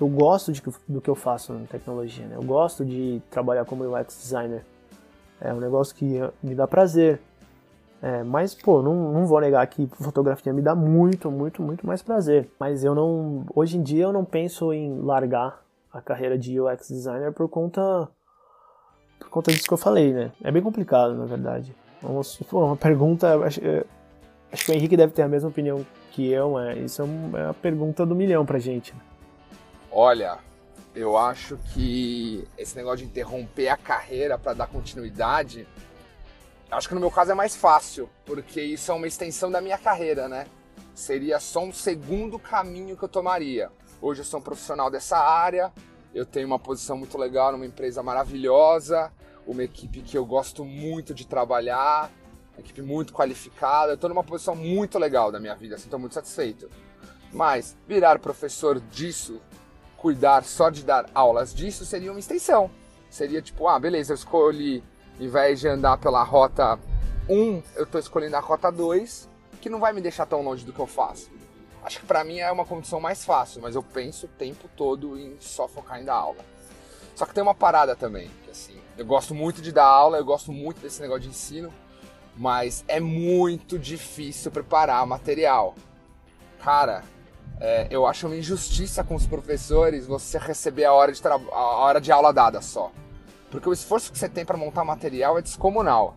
eu gosto de, do que eu faço na tecnologia, né? Eu gosto de trabalhar como UX designer. É um negócio que me dá prazer. É, mas, pô, não, não vou negar que fotografia me dá muito, muito, muito mais prazer. Mas eu não. Hoje em dia eu não penso em largar a carreira de UX designer por conta. Por conta disso que eu falei, né? É bem complicado, na verdade. Uma pergunta. Acho, acho, que o Henrique deve ter a mesma opinião que eu, é, isso é uma é pergunta do milhão pra gente. Olha, eu acho que esse negócio de interromper a carreira para dar continuidade, acho que no meu caso é mais fácil, porque isso é uma extensão da minha carreira, né? Seria só um segundo caminho que eu tomaria. Hoje eu sou um profissional dessa área, eu tenho uma posição muito legal numa empresa maravilhosa, uma equipe que eu gosto muito de trabalhar, uma equipe muito qualificada, eu estou numa posição muito legal da minha vida, assim, estou muito satisfeito. Mas virar professor disso cuidar só de dar aulas disso seria uma extensão. Seria tipo, ah, beleza, eu escolhi, em vez de andar pela rota 1, eu estou escolhendo a rota 2, que não vai me deixar tão longe do que eu faço. Acho que para mim é uma condição mais fácil, mas eu penso o tempo todo em só focar em dar aula. Só que tem uma parada também, que assim, eu gosto muito de dar aula, eu gosto muito desse negócio de ensino, mas é muito difícil preparar material. Cara, é, eu acho uma injustiça com os professores você receber a hora de, a hora de aula dada só. Porque o esforço que você tem para montar material é descomunal.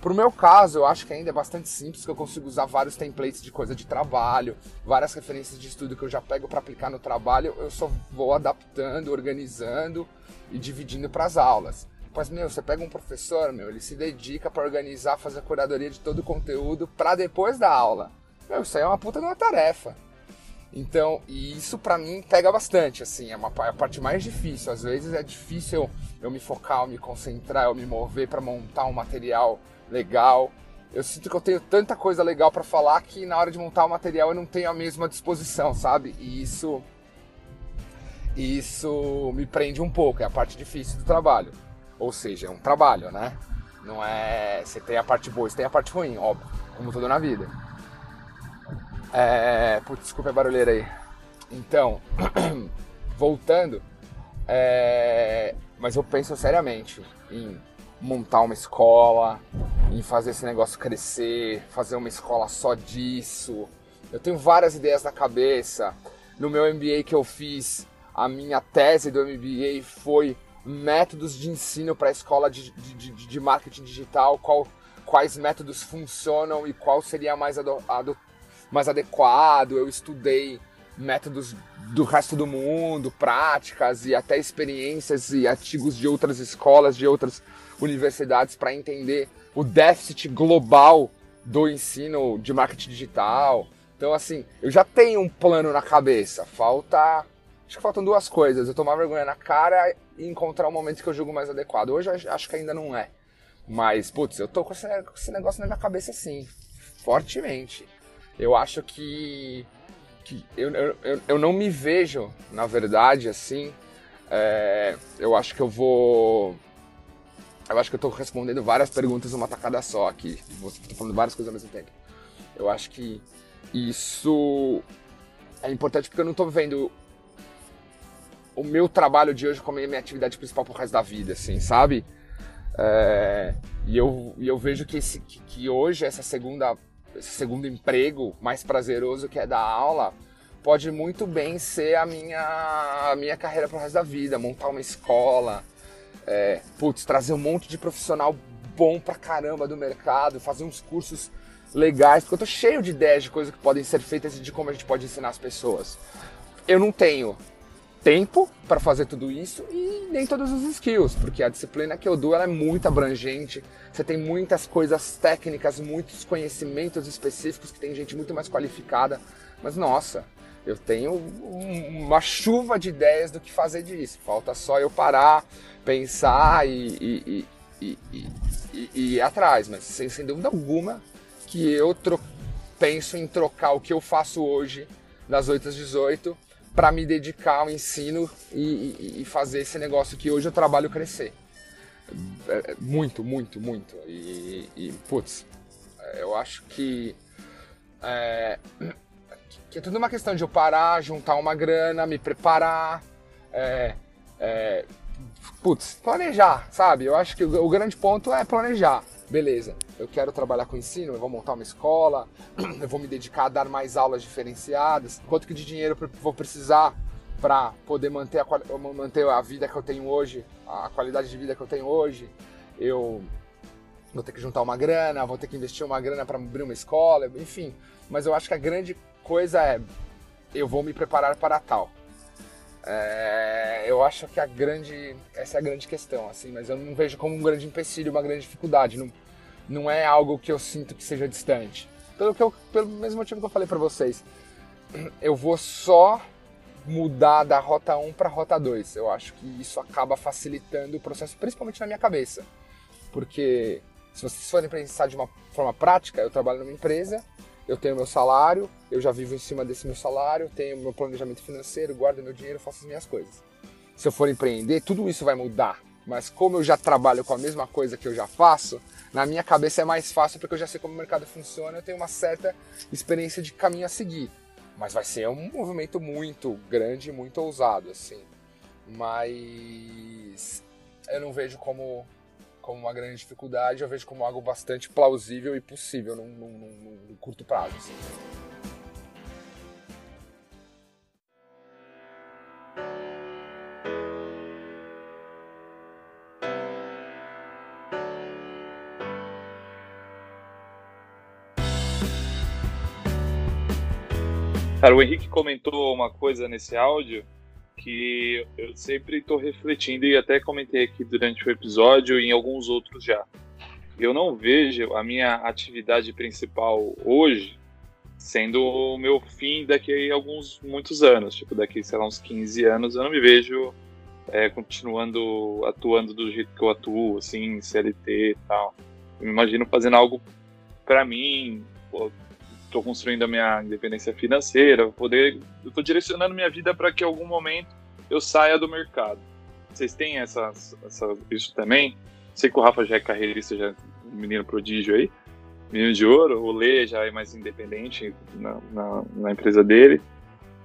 Pro meu caso, eu acho que ainda é bastante simples, que eu consigo usar vários templates de coisa de trabalho, várias referências de estudo que eu já pego para aplicar no trabalho, eu só vou adaptando, organizando e dividindo para as aulas. Mas, meu, você pega um professor, meu, ele se dedica para organizar, fazer a curadoria de todo o conteúdo para depois da aula. Meu, isso aí é uma puta de uma tarefa. Então, e isso para mim pega bastante, assim, é, uma, é a parte mais difícil. Às vezes é difícil eu me focar, eu me concentrar, eu me mover para montar um material legal. Eu sinto que eu tenho tanta coisa legal para falar que na hora de montar o material eu não tenho a mesma disposição, sabe? E isso isso me prende um pouco, é a parte difícil do trabalho. Ou seja, é um trabalho, né? Não é. Você tem a parte boa, você tem a parte ruim, óbvio, como tudo na vida. É. Putz, desculpa a barulheira aí. Então, voltando, é... mas eu penso seriamente em montar uma escola, em fazer esse negócio crescer, fazer uma escola só disso. Eu tenho várias ideias na cabeça. No meu MBA que eu fiz, a minha tese do MBA foi métodos de ensino para a escola de, de, de, marketing digital, qual, quais métodos funcionam e qual seria mais, ado, ado, mais adequado. Eu estudei métodos do resto do mundo, práticas e até experiências e artigos de outras escolas, de outras universidades para entender o déficit global do ensino de marketing digital. Então, assim, eu já tenho um plano na cabeça. Falta. Acho que faltam duas coisas. Eu tomar vergonha na cara e encontrar o momento que eu julgo mais adequado. Hoje eu acho que ainda não é. Mas, putz, eu tô com esse, negócio na minha cabeça sim. Fortemente. Eu acho que. que eu, eu, eu não me vejo, na verdade, assim. É, eu acho que eu vou eu acho que eu estou respondendo várias perguntas numa tacada só aqui. Estou falando várias coisas ao mesmo tempo. Eu acho que isso é importante porque eu não estou vendo o meu trabalho de hoje como a minha atividade principal pro resto da vida, assim, sabe? É, e, eu, e eu vejo que, esse, que, que hoje essa segunda, esse segundo emprego mais prazeroso que é dar aula pode muito bem ser a minha, a minha carreira pro resto da vida, montar uma escola, é, putz, trazer um monte de profissional bom pra caramba do mercado, fazer uns cursos legais, porque eu tô cheio de ideias de coisas que podem ser feitas e de como a gente pode ensinar as pessoas. Eu não tenho tempo para fazer tudo isso e nem todos os skills, porque a disciplina que eu dou é muito abrangente. Você tem muitas coisas técnicas, muitos conhecimentos específicos que tem gente muito mais qualificada. Mas nossa, eu tenho uma chuva de ideias do que fazer disso. Falta só eu parar, pensar e, e, e, e ir atrás. Mas sem, sem, dúvida alguma que eu penso em trocar o que eu faço hoje, das 8 às 18, para me dedicar ao ensino e, fazer esse negócio que hoje eu trabalho crescer. É, é, muito, muito, muito. E, putz, eu acho que. É, que é tudo uma questão de eu parar, juntar uma grana, me preparar, é, é, putz, planejar, sabe? Eu acho que o, o, grande ponto é planejar. Beleza, eu quero trabalhar com ensino, eu vou montar uma escola, eu vou me dedicar a dar mais aulas diferenciadas. Quanto que de dinheiro eu vou precisar para poder manter a, manter a vida que eu tenho hoje, a qualidade de vida que eu tenho hoje? Eu vou ter que juntar uma grana, vou ter que investir uma grana para abrir uma escola, enfim. Mas eu acho que a grande coisa é eu vou me preparar para tal. É, eu acho que a grande essa é a grande questão, assim, mas eu não vejo como um grande empecilho, uma grande dificuldade. Não, não é algo que eu sinto que seja distante. Pelo que eu, pelo mesmo motivo que eu falei para vocês, eu vou só mudar da rota 1 para rota 2. Eu acho que isso acaba facilitando o processo, principalmente na minha cabeça. Porque se vocês forem pensar de uma forma prática, eu trabalho numa empresa eu tenho meu salário, eu já vivo em cima desse meu salário, tenho meu planejamento financeiro, guardo meu dinheiro, faço as minhas coisas. Se eu for empreender, tudo isso vai mudar. Mas como eu já trabalho com a mesma coisa que eu já faço, na minha cabeça é mais fácil porque eu já sei como o mercado funciona, eu tenho uma certa experiência de caminho a seguir. Mas vai ser um movimento muito grande, muito ousado, assim. Mas eu não vejo como, como uma grande dificuldade, eu vejo como algo bastante plausível e possível num, num, num, num curto prazo. Assim. Cara, o Henrique comentou uma coisa nesse áudio que eu sempre estou refletindo e até comentei aqui durante o episódio e em alguns outros já. Eu não vejo a minha atividade principal hoje sendo o meu fim daqui a alguns muitos anos, tipo daqui, sei lá, uns 15 anos, eu não me vejo é, continuando atuando do jeito que eu atuo, assim, CLT e tal. Eu me imagino fazendo algo para mim, estou construindo a minha independência financeira, poder, eu estou direcionando minha vida para que em algum momento eu saia do mercado. Vocês têm essa, essa, isso também? Sei que o Rafa já é carreirista, já é um menino prodígio aí, menino de ouro, o Lê já é mais independente na, na, na empresa dele.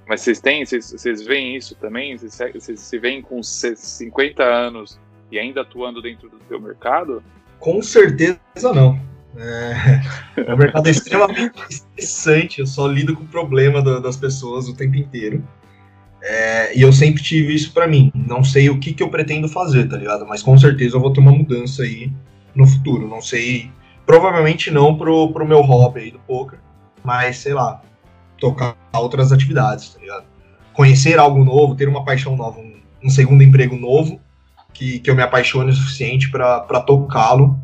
Mas vocês têm, vocês, vocês veem isso também? Vocês, vocês se veem com 50 anos e ainda atuando dentro do seu mercado? Com certeza não. É, o mercado é extremamente interessante, eu só lido com o problema das pessoas o tempo inteiro. É, e eu sempre tive isso para mim. Não sei o que, que eu pretendo fazer, tá ligado? Mas com certeza eu vou ter uma mudança aí no futuro. Não sei, provavelmente não pro, pro meu hobby aí do poker, mas sei lá, tocar outras atividades, tá ligado? Conhecer algo novo, ter uma paixão nova, um, um segundo emprego novo, que, que eu me apaixone o suficiente para tocá-lo,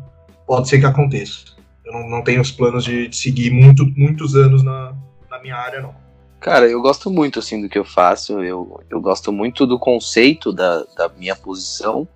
pode ser que aconteça. Eu não, não tenho os planos de, de seguir muito, muitos anos na, na minha área, não. Cara, eu gosto muito assim do que eu faço. Eu, eu gosto muito do conceito da, da minha posição,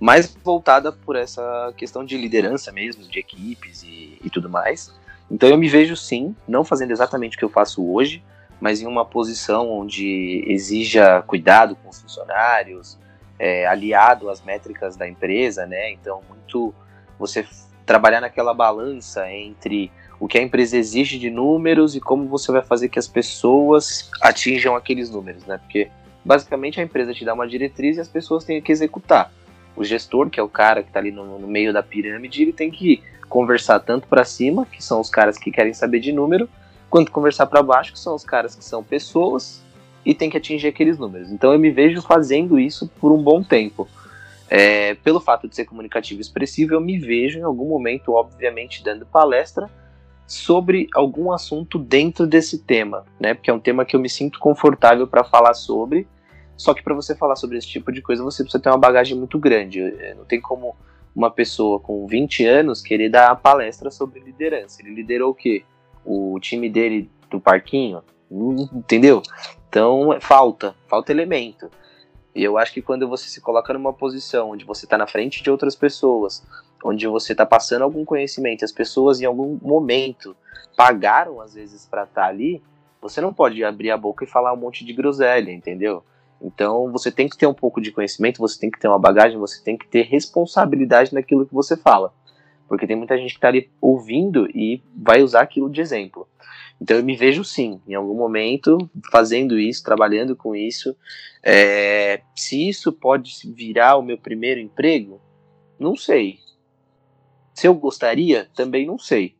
mais voltada por essa questão de liderança mesmo, de equipes e, e tudo mais. Então eu me vejo sim, não fazendo exatamente o que eu faço hoje, mas em uma posição onde exija cuidado com os funcionários, é, aliado às métricas da empresa, né? Então muito você trabalhar naquela balança entre o que a empresa exige de números e como você vai fazer que as pessoas atinjam aqueles números, né? Porque basicamente a empresa te dá uma diretriz e as pessoas têm que executar. O gestor, que é o cara que está ali no, no, meio da pirâmide, ele tem que conversar tanto para cima, que são os caras que querem saber de número, quanto conversar para baixo, que são os caras que são pessoas e tem que atingir aqueles números. Então eu me vejo fazendo isso por um bom tempo. É, pelo fato de ser comunicativo e expressivo, eu me vejo em algum momento, obviamente, dando palestra sobre algum assunto dentro desse tema, né? Porque é um tema que eu me sinto confortável para falar sobre. Só que para você falar sobre esse tipo de coisa, você precisa ter uma bagagem muito grande. É, não tem como uma pessoa com 20 anos querer dar palestra sobre liderança. Ele liderou o quê? O time dele do parquinho? Entendeu? Então, falta, falta elemento. E eu acho que quando você se coloca numa posição onde você está na frente de outras pessoas, onde você está passando algum conhecimento, as pessoas em algum momento pagaram às vezes para estar tá ali, você não pode abrir a boca e falar um monte de groselha, entendeu? Então você tem que ter um pouco de conhecimento, você tem que ter uma bagagem, você tem que ter responsabilidade naquilo que você fala. Porque tem muita gente que está ali ouvindo e vai usar aquilo de exemplo. Então eu me vejo sim, em algum momento, fazendo isso, trabalhando com isso. É, se isso pode virar o meu primeiro emprego, não sei. Se eu gostaria, também não sei.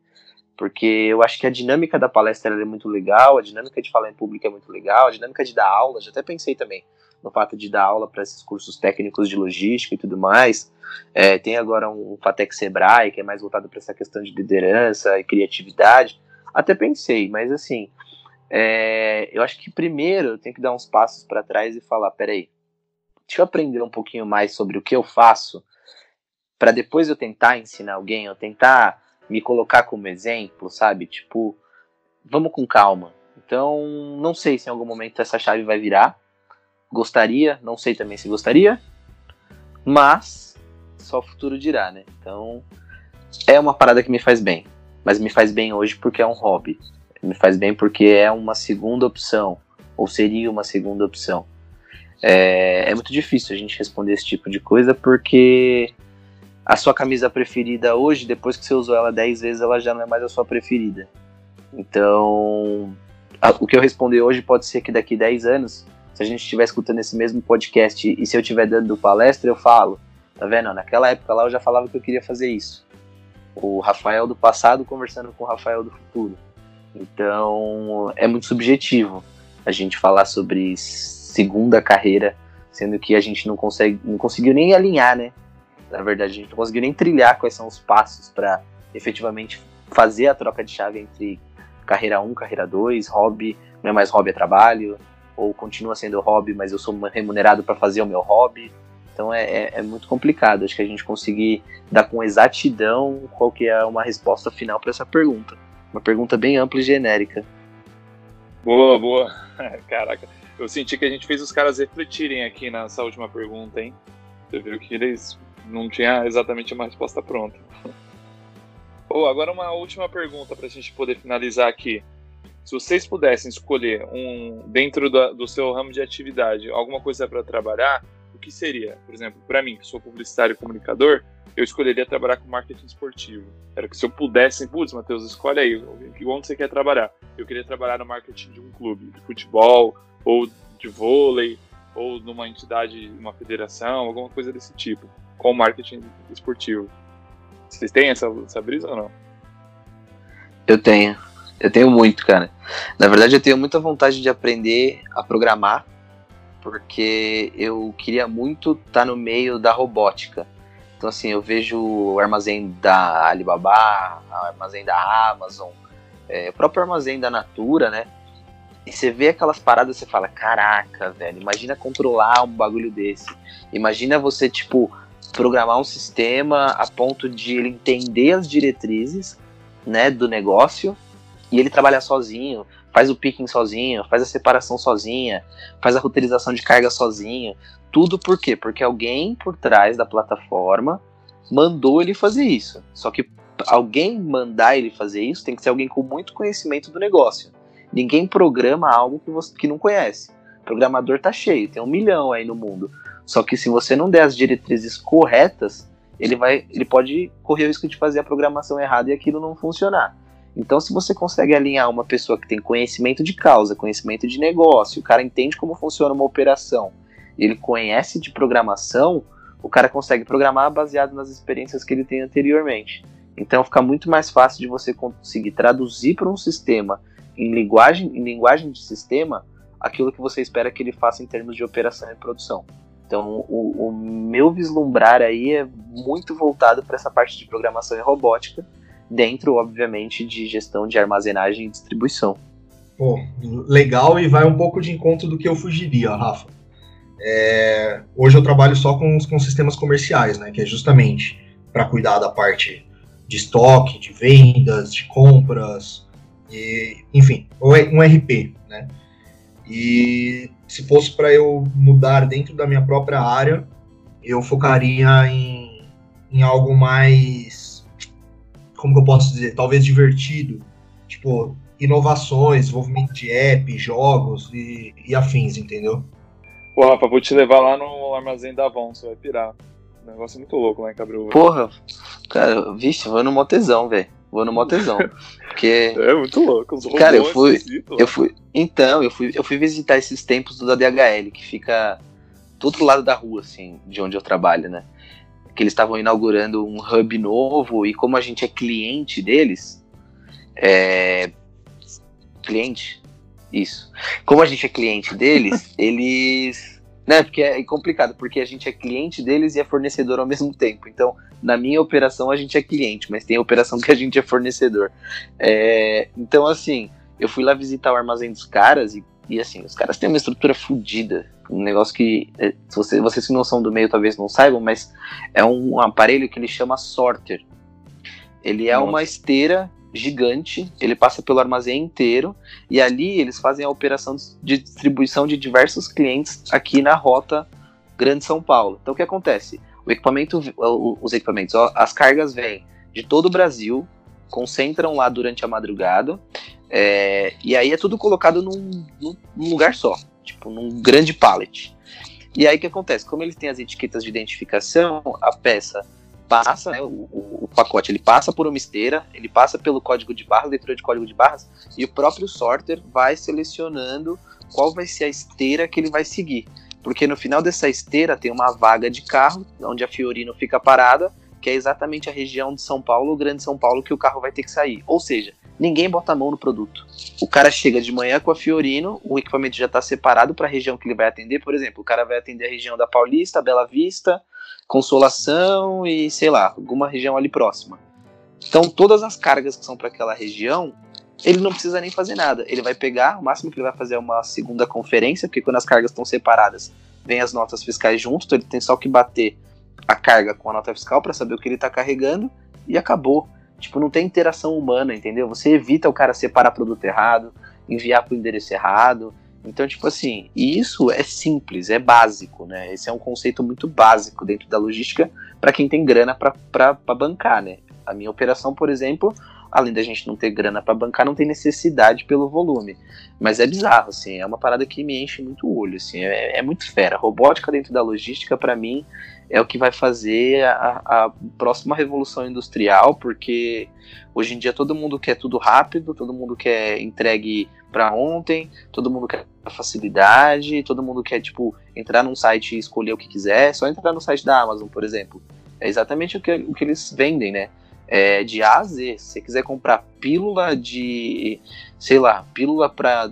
Porque eu acho que a dinâmica da palestra é muito legal, a dinâmica de falar em público é muito legal, a dinâmica de dar aula, já até pensei também no fato de dar aula para esses cursos técnicos de logística e tudo mais. É, tem agora um Fatec Sebrae, que é mais voltado para essa questão de liderança e criatividade. Até pensei, mas assim, é, eu acho que primeiro eu tenho que dar uns passos para trás e falar: peraí, deixa eu aprender um pouquinho mais sobre o que eu faço, para depois eu tentar ensinar alguém, eu tentar me colocar como exemplo, sabe? Tipo, vamos com calma. Então, não sei se em algum momento essa chave vai virar. Gostaria, não sei também se gostaria, mas só o futuro dirá, né? Então, é uma parada que me faz bem mas me faz bem hoje porque é um hobby. Me faz bem porque é uma segunda opção, ou seria uma segunda opção. É, é muito difícil a gente responder esse tipo de coisa porque a sua camisa preferida hoje, depois que você usou ela 10 vezes, ela já não é mais a sua preferida. Então, a, o que eu responder hoje pode ser que daqui 10 anos, se a gente estiver escutando esse mesmo podcast e se eu estiver dando palestra, eu falo, tá vendo? Naquela época lá eu já falava que eu queria fazer isso. O Rafael do passado conversando com o Rafael do futuro. Então, é muito subjetivo a gente falar sobre segunda carreira, sendo que a gente não consegue, não conseguiu nem alinhar, né? Na verdade, a gente não conseguiu nem trilhar quais são os passos para efetivamente fazer a troca de chave entre carreira 1, carreira 2, hobby, não é mais hobby, é trabalho, ou continua sendo hobby, mas eu sou remunerado para fazer o meu hobby. Então é, é, é, muito complicado. Acho que a gente conseguir dar com exatidão qual que é uma resposta final para essa pergunta. Uma pergunta bem ampla e genérica. Boa, boa. Caraca, eu senti que a gente fez os caras refletirem aqui nessa última pergunta, hein? Você viu que eles não tinham exatamente uma resposta pronta. Oh, agora uma última pergunta para a gente poder finalizar aqui. Se vocês pudessem escolher um dentro da, do seu ramo de atividade alguma coisa para trabalhar, o que seria? Por exemplo, para mim, que sou publicitário e comunicador, eu escolheria trabalhar com marketing esportivo. Era que se eu pudesse, putz, Matheus, escolhe aí, onde você quer trabalhar? Eu queria trabalhar no marketing de um clube, de futebol, ou de vôlei, ou numa entidade, uma federação, alguma coisa desse tipo, com marketing esportivo. Vocês têm essa, essa brisa ou não? Eu tenho. Eu tenho muito, cara. Na verdade, eu tenho muita vontade de aprender a programar, porque eu queria muito estar tá no meio da robótica. Então, assim, eu vejo o armazém da Alibaba, o armazém da Amazon, é, o próprio armazém da Natura, né? E você vê aquelas paradas, você fala, caraca, velho, imagina controlar um bagulho desse. Imagina você, tipo, programar um sistema a ponto de ele entender as diretrizes, né, do negócio e ele trabalhar sozinho, faz o picking sozinho, faz a separação sozinha, faz a roteirização de carga sozinho. Tudo por quê? Porque alguém por trás da plataforma mandou ele fazer isso. Só que alguém mandar ele fazer isso tem que ser alguém com muito conhecimento do negócio. Ninguém programa algo que você que não conhece. O programador tá cheio, tem um milhão aí no mundo. Só que se você não der as diretrizes corretas, ele vai, ele pode correr o risco de fazer a programação errada e aquilo não funcionar. Então, se você consegue alinhar uma pessoa que tem conhecimento de causa, conhecimento de negócio, o cara entende como funciona uma operação, ele conhece de programação, o cara consegue programar baseado nas experiências que ele tem anteriormente. Então, fica muito mais fácil de você conseguir traduzir para um sistema em linguagem, em linguagem de sistema aquilo que você espera que ele faça em termos de operação e produção. Então, o, o meu vislumbrar aí é muito voltado para essa parte de programação e robótica, dentro, obviamente, de gestão de armazenagem e distribuição. Pô, legal e vai um pouco de encontro do que eu fugiria, Rafa. É, hoje eu trabalho só com, com sistemas comerciais, né, que é justamente para cuidar da parte de estoque, de vendas, de compras, e, enfim, um RP, né? E se fosse para eu mudar dentro da minha própria área, eu focaria em, em algo mais, como que eu posso dizer, talvez divertido, tipo inovações, desenvolvimento de app, jogos e, e afins, entendeu? Pô, Rafa, vou te levar lá no armazém da Avon, você vai pirar. O negócio muito louco lá em Cabreúva. Porra, cara, vixe, vou no motezão, velho. Vou no motezão. Porque. É muito louco. Cara, eu fui. Eu fui. Então, eu fui, eu fui visitar esses templos do ADHL, que fica do outro lado da rua, assim, de onde eu trabalho, né? Que eles estavam inaugurando um hub novo e como a gente é cliente deles, é. Cliente? Isso. Como a gente é cliente deles, eles né? Porque é complicado, porque a gente é cliente deles e é fornecedor ao mesmo tempo. Então, na minha operação, a gente é cliente, mas tem a operação que a gente é fornecedor. É, então, assim, eu fui lá visitar o armazém dos caras e, e assim, os caras têm uma estrutura fodida. Um negócio que é, você, vocês que não são do meio talvez não saibam, mas é um aparelho que ele chama sorter. Ele é Nossa. uma esteira gigante, ele passa pelo armazém inteiro e ali eles fazem a operação de distribuição de diversos clientes aqui na rota Grande São Paulo. Então o que acontece? O equipamento, os equipamentos, as cargas vêm de todo o Brasil, concentram lá durante a madrugada, é, e aí é tudo colocado num, num, lugar só, tipo num grande pallet. E aí o que acontece? Como eles têm as etiquetas de identificação, a peça passa, né, o, o, pacote ele passa por uma esteira, ele passa pelo código de barras, leitura de código de barras, e o próprio sorter vai selecionando qual vai ser a esteira que ele vai seguir. Porque no final dessa esteira tem uma vaga de carro, onde a Fiorino fica parada, que é exatamente a região de São Paulo, o Grande São Paulo, que o carro vai ter que sair. Ou seja, ninguém bota a mão no produto. O cara chega de manhã com a Fiorino, o equipamento já está separado para a região que ele vai atender. Por exemplo, o cara vai atender a região da Paulista, Bela Vista, Consolação e sei lá, alguma região ali próxima. Então, todas as cargas que são para aquela região, ele não precisa nem fazer nada. Ele vai pegar, o máximo que ele vai fazer é uma segunda conferência, porque quando as cargas estão separadas, vem as notas fiscais junto, então ele tem só que bater a carga com a nota fiscal para saber o que ele está carregando e acabou. Tipo, não tem interação humana, entendeu? Você evita o cara separar produto errado, enviar para o endereço errado. Então, tipo assim, isso é simples, é básico, né? Esse é um conceito muito básico dentro da logística para quem tem grana para bancar, né? A minha operação, por exemplo, além da gente não ter grana para bancar, não tem necessidade pelo volume. Mas é bizarro, assim, é uma parada que me enche muito o olho, assim, é, é muito fera. Robótica dentro da logística, para mim, é o que vai fazer a, a, próxima revolução industrial, porque hoje em dia todo mundo quer tudo rápido, todo mundo quer entregue para ontem, todo mundo quer facilidade, todo mundo quer, tipo, entrar num site e escolher o que quiser, só entrar no site da Amazon, por exemplo. É exatamente o que, o que eles vendem, né? é, de A a Z. Se você quiser comprar pílula de, sei lá, pílula para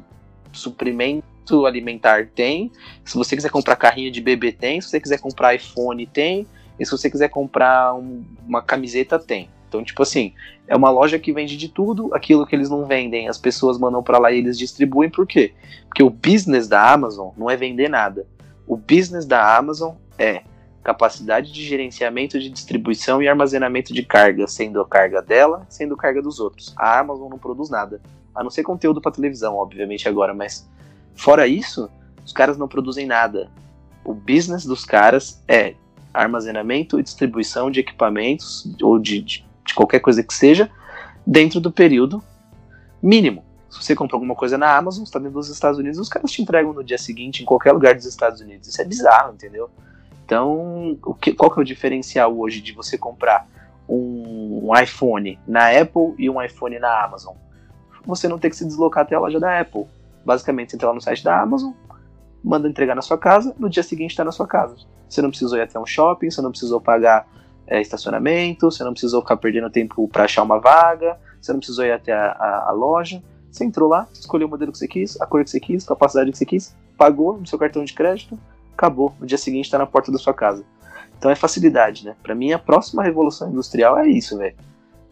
suprimento alimentar, tem. Se você quiser comprar carrinho de bebê, tem. Se você quiser comprar iPhone, tem. E se você quiser comprar um, uma camiseta, tem. Então, tipo assim, é uma loja que vende de tudo, aquilo que eles não vendem, as pessoas mandam para lá e eles distribuem, por quê? Porque o business da Amazon não é vender nada. O business da Amazon é capacidade de gerenciamento de distribuição e armazenamento de carga, sendo a carga dela, sendo carga dos outros. A Amazon não produz nada, a não ser conteúdo para televisão, obviamente agora, mas fora isso, os caras não produzem nada. O business dos caras é armazenamento e distribuição de equipamentos ou de, de, de qualquer coisa que seja dentro do período mínimo. Se você compra alguma coisa na Amazon, está dentro dos Estados Unidos, os caras te entregam no dia seguinte em qualquer lugar dos Estados Unidos. Isso é bizarro, entendeu? Então, o que, qual que é o diferencial hoje de você comprar um, um iPhone na Apple e um iPhone na Amazon? Você não ter que se deslocar até a loja da Apple. Basicamente, você entra lá no site da Amazon, manda entregar na sua casa, no dia seguinte está na sua casa. Você não precisou ir até um shopping, você não precisou pagar é, estacionamento, você não precisou ficar perdendo tempo para achar uma vaga, você não precisou ir até a, a, a, loja. Você entrou lá, escolheu o modelo que você quis, a cor que você quis, a capacidade que você quis, pagou no seu cartão de crédito, acabou. No dia seguinte está na porta da sua casa. Então é facilidade, né? Para mim, a próxima revolução industrial é isso, velho.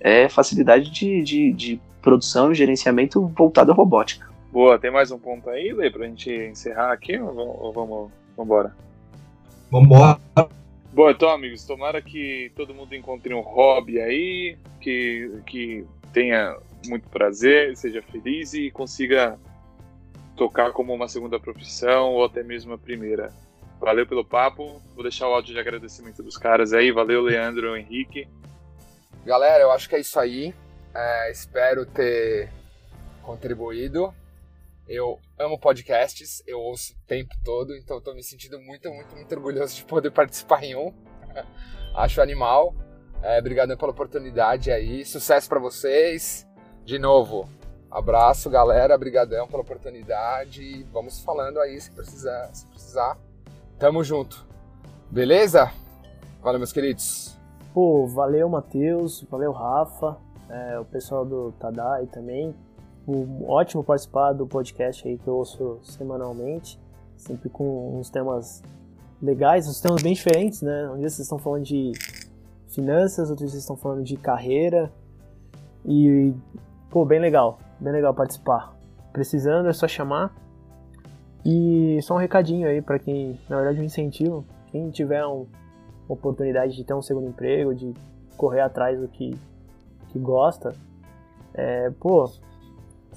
É facilidade de, de, de, produção e gerenciamento voltado à robótica. Boa, tem mais um ponto aí, Lê, pra gente encerrar aqui ou, ou vamos embora? Vambora. Bom, então, amigos, tomara que todo mundo encontre um hobby aí, que, que tenha muito prazer, seja feliz e consiga tocar como uma segunda profissão ou até mesmo a primeira. Valeu pelo papo. Vou deixar o áudio de agradecimento dos caras aí. Valeu, Leandro, Henrique. Galera, eu acho que é isso aí. É, espero ter contribuído. Eu amo podcasts, eu ouço o tempo todo, então estou me sentindo muito, muito, muito orgulhoso de poder participar em um. acho animal. É, obrigado pela oportunidade aí. Sucesso para vocês. De novo, abraço, galera. Obrigadão pela oportunidade. Vamos falando aí se precisar. Se precisar. Tamo junto. Beleza? Valeu, meus queridos. Pô, valeu, Matheus. Valeu, Rafa. É, o pessoal do Tadai também. Um ótimo participar do podcast aí que eu ouço semanalmente. Sempre com uns temas legais, uns temas bem diferentes, né? Um dia vocês estão falando de finanças, outro dia vocês estão falando de carreira. E, pô, bem legal. Bem legal participar. Precisando é só chamar. E só um recadinho aí para quem, na verdade, um incentivo. Quem tiver uma oportunidade de ter um segundo emprego, de correr atrás do que, que gosta, é, pô,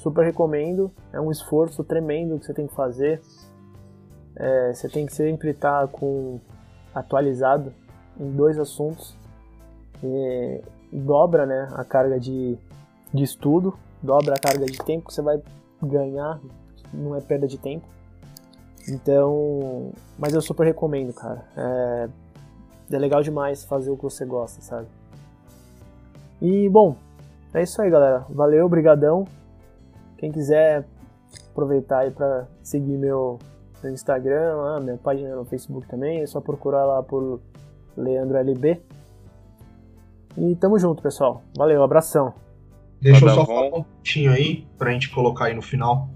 super recomendo. É um esforço tremendo que você tem que fazer. É, você tem que sempre estar com atualizado em dois assuntos. E dobra né, a carga de de estudo, dobra a carga de tempo que você vai ganhar, não é perda de tempo. Então, mas eu super recomendo, cara. É, é legal demais fazer o que você gosta, sabe? E bom, é isso aí, galera. Valeu, brigadão. Quem quiser aproveitar aí para seguir meu, meu Instagram, lá, minha página no Facebook também, é só procurar lá por Leandro LB. E tamo junto, pessoal. Valeu, abração. Deixa eu só falar um pouquinho aí pra gente colocar aí no final.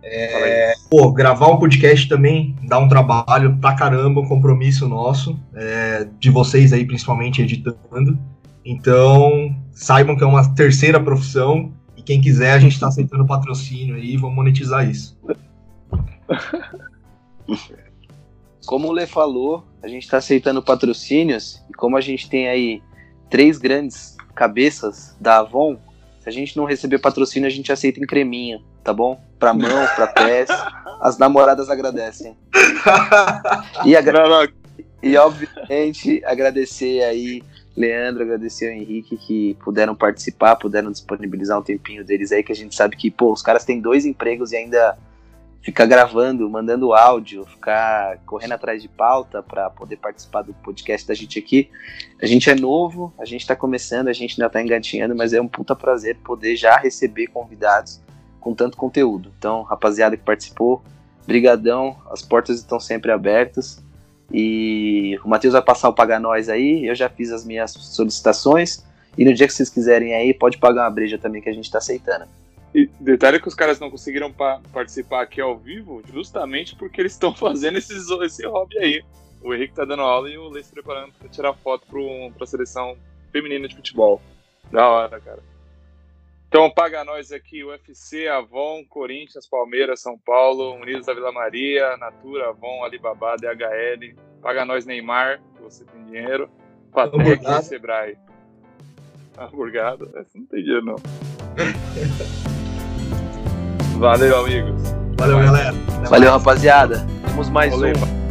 É, pô, gravar um podcast também dá um trabalho pra caramba, um compromisso nosso, é, de vocês aí, principalmente editando. Então, saibam que é uma terceira profissão quem quiser, a gente está aceitando patrocínio aí, vamos monetizar isso. Como o Lê falou, a gente está aceitando patrocínios e como a gente tem aí três grandes cabeças da Avon, se a gente não receber patrocínio, a gente aceita em creminho, tá bom? Pra mão, pra pés. As namoradas agradecem. E, agra... e obviamente agradecer aí Leandro, agradecer ao Henrique que puderam participar, puderam disponibilizar um tempinho deles aí, que a gente sabe que, pô, os caras têm dois empregos e ainda ficar gravando, mandando áudio, ficar correndo atrás de pauta para poder participar do podcast da gente aqui. A gente é novo, a gente está começando, a gente ainda está engatinhando, mas é um puta prazer poder já receber convidados com tanto conteúdo. Então, rapaziada que participou, brigadão, as portas estão sempre abertas. E o Matheus vai passar o Paga Nós aí, eu já fiz as minhas solicitações. E no dia que vocês quiserem aí, pode pagar uma breja também que a gente está aceitando. E detalhe que os caras não conseguiram pa participar aqui ao vivo, justamente porque eles estão fazendo esses, esse hobby aí. O Henrique tá dando aula e o Lê se preparando para tirar foto para a seleção feminina de futebol. Da hora, cara. Então paga nós aqui, UFC, Avon, Corinthians, Palmeiras, São Paulo, Unidos da Vila Maria, Natura, Avon, Alibaba, DHL. Paga nós Neymar, que você tem dinheiro. Patek e Sebrae. Hamburgado? Essa não tem dinheiro, não. Valeu, amigos. Valeu, galera. Valeu, rapaziada. Temos mais Valeu. um.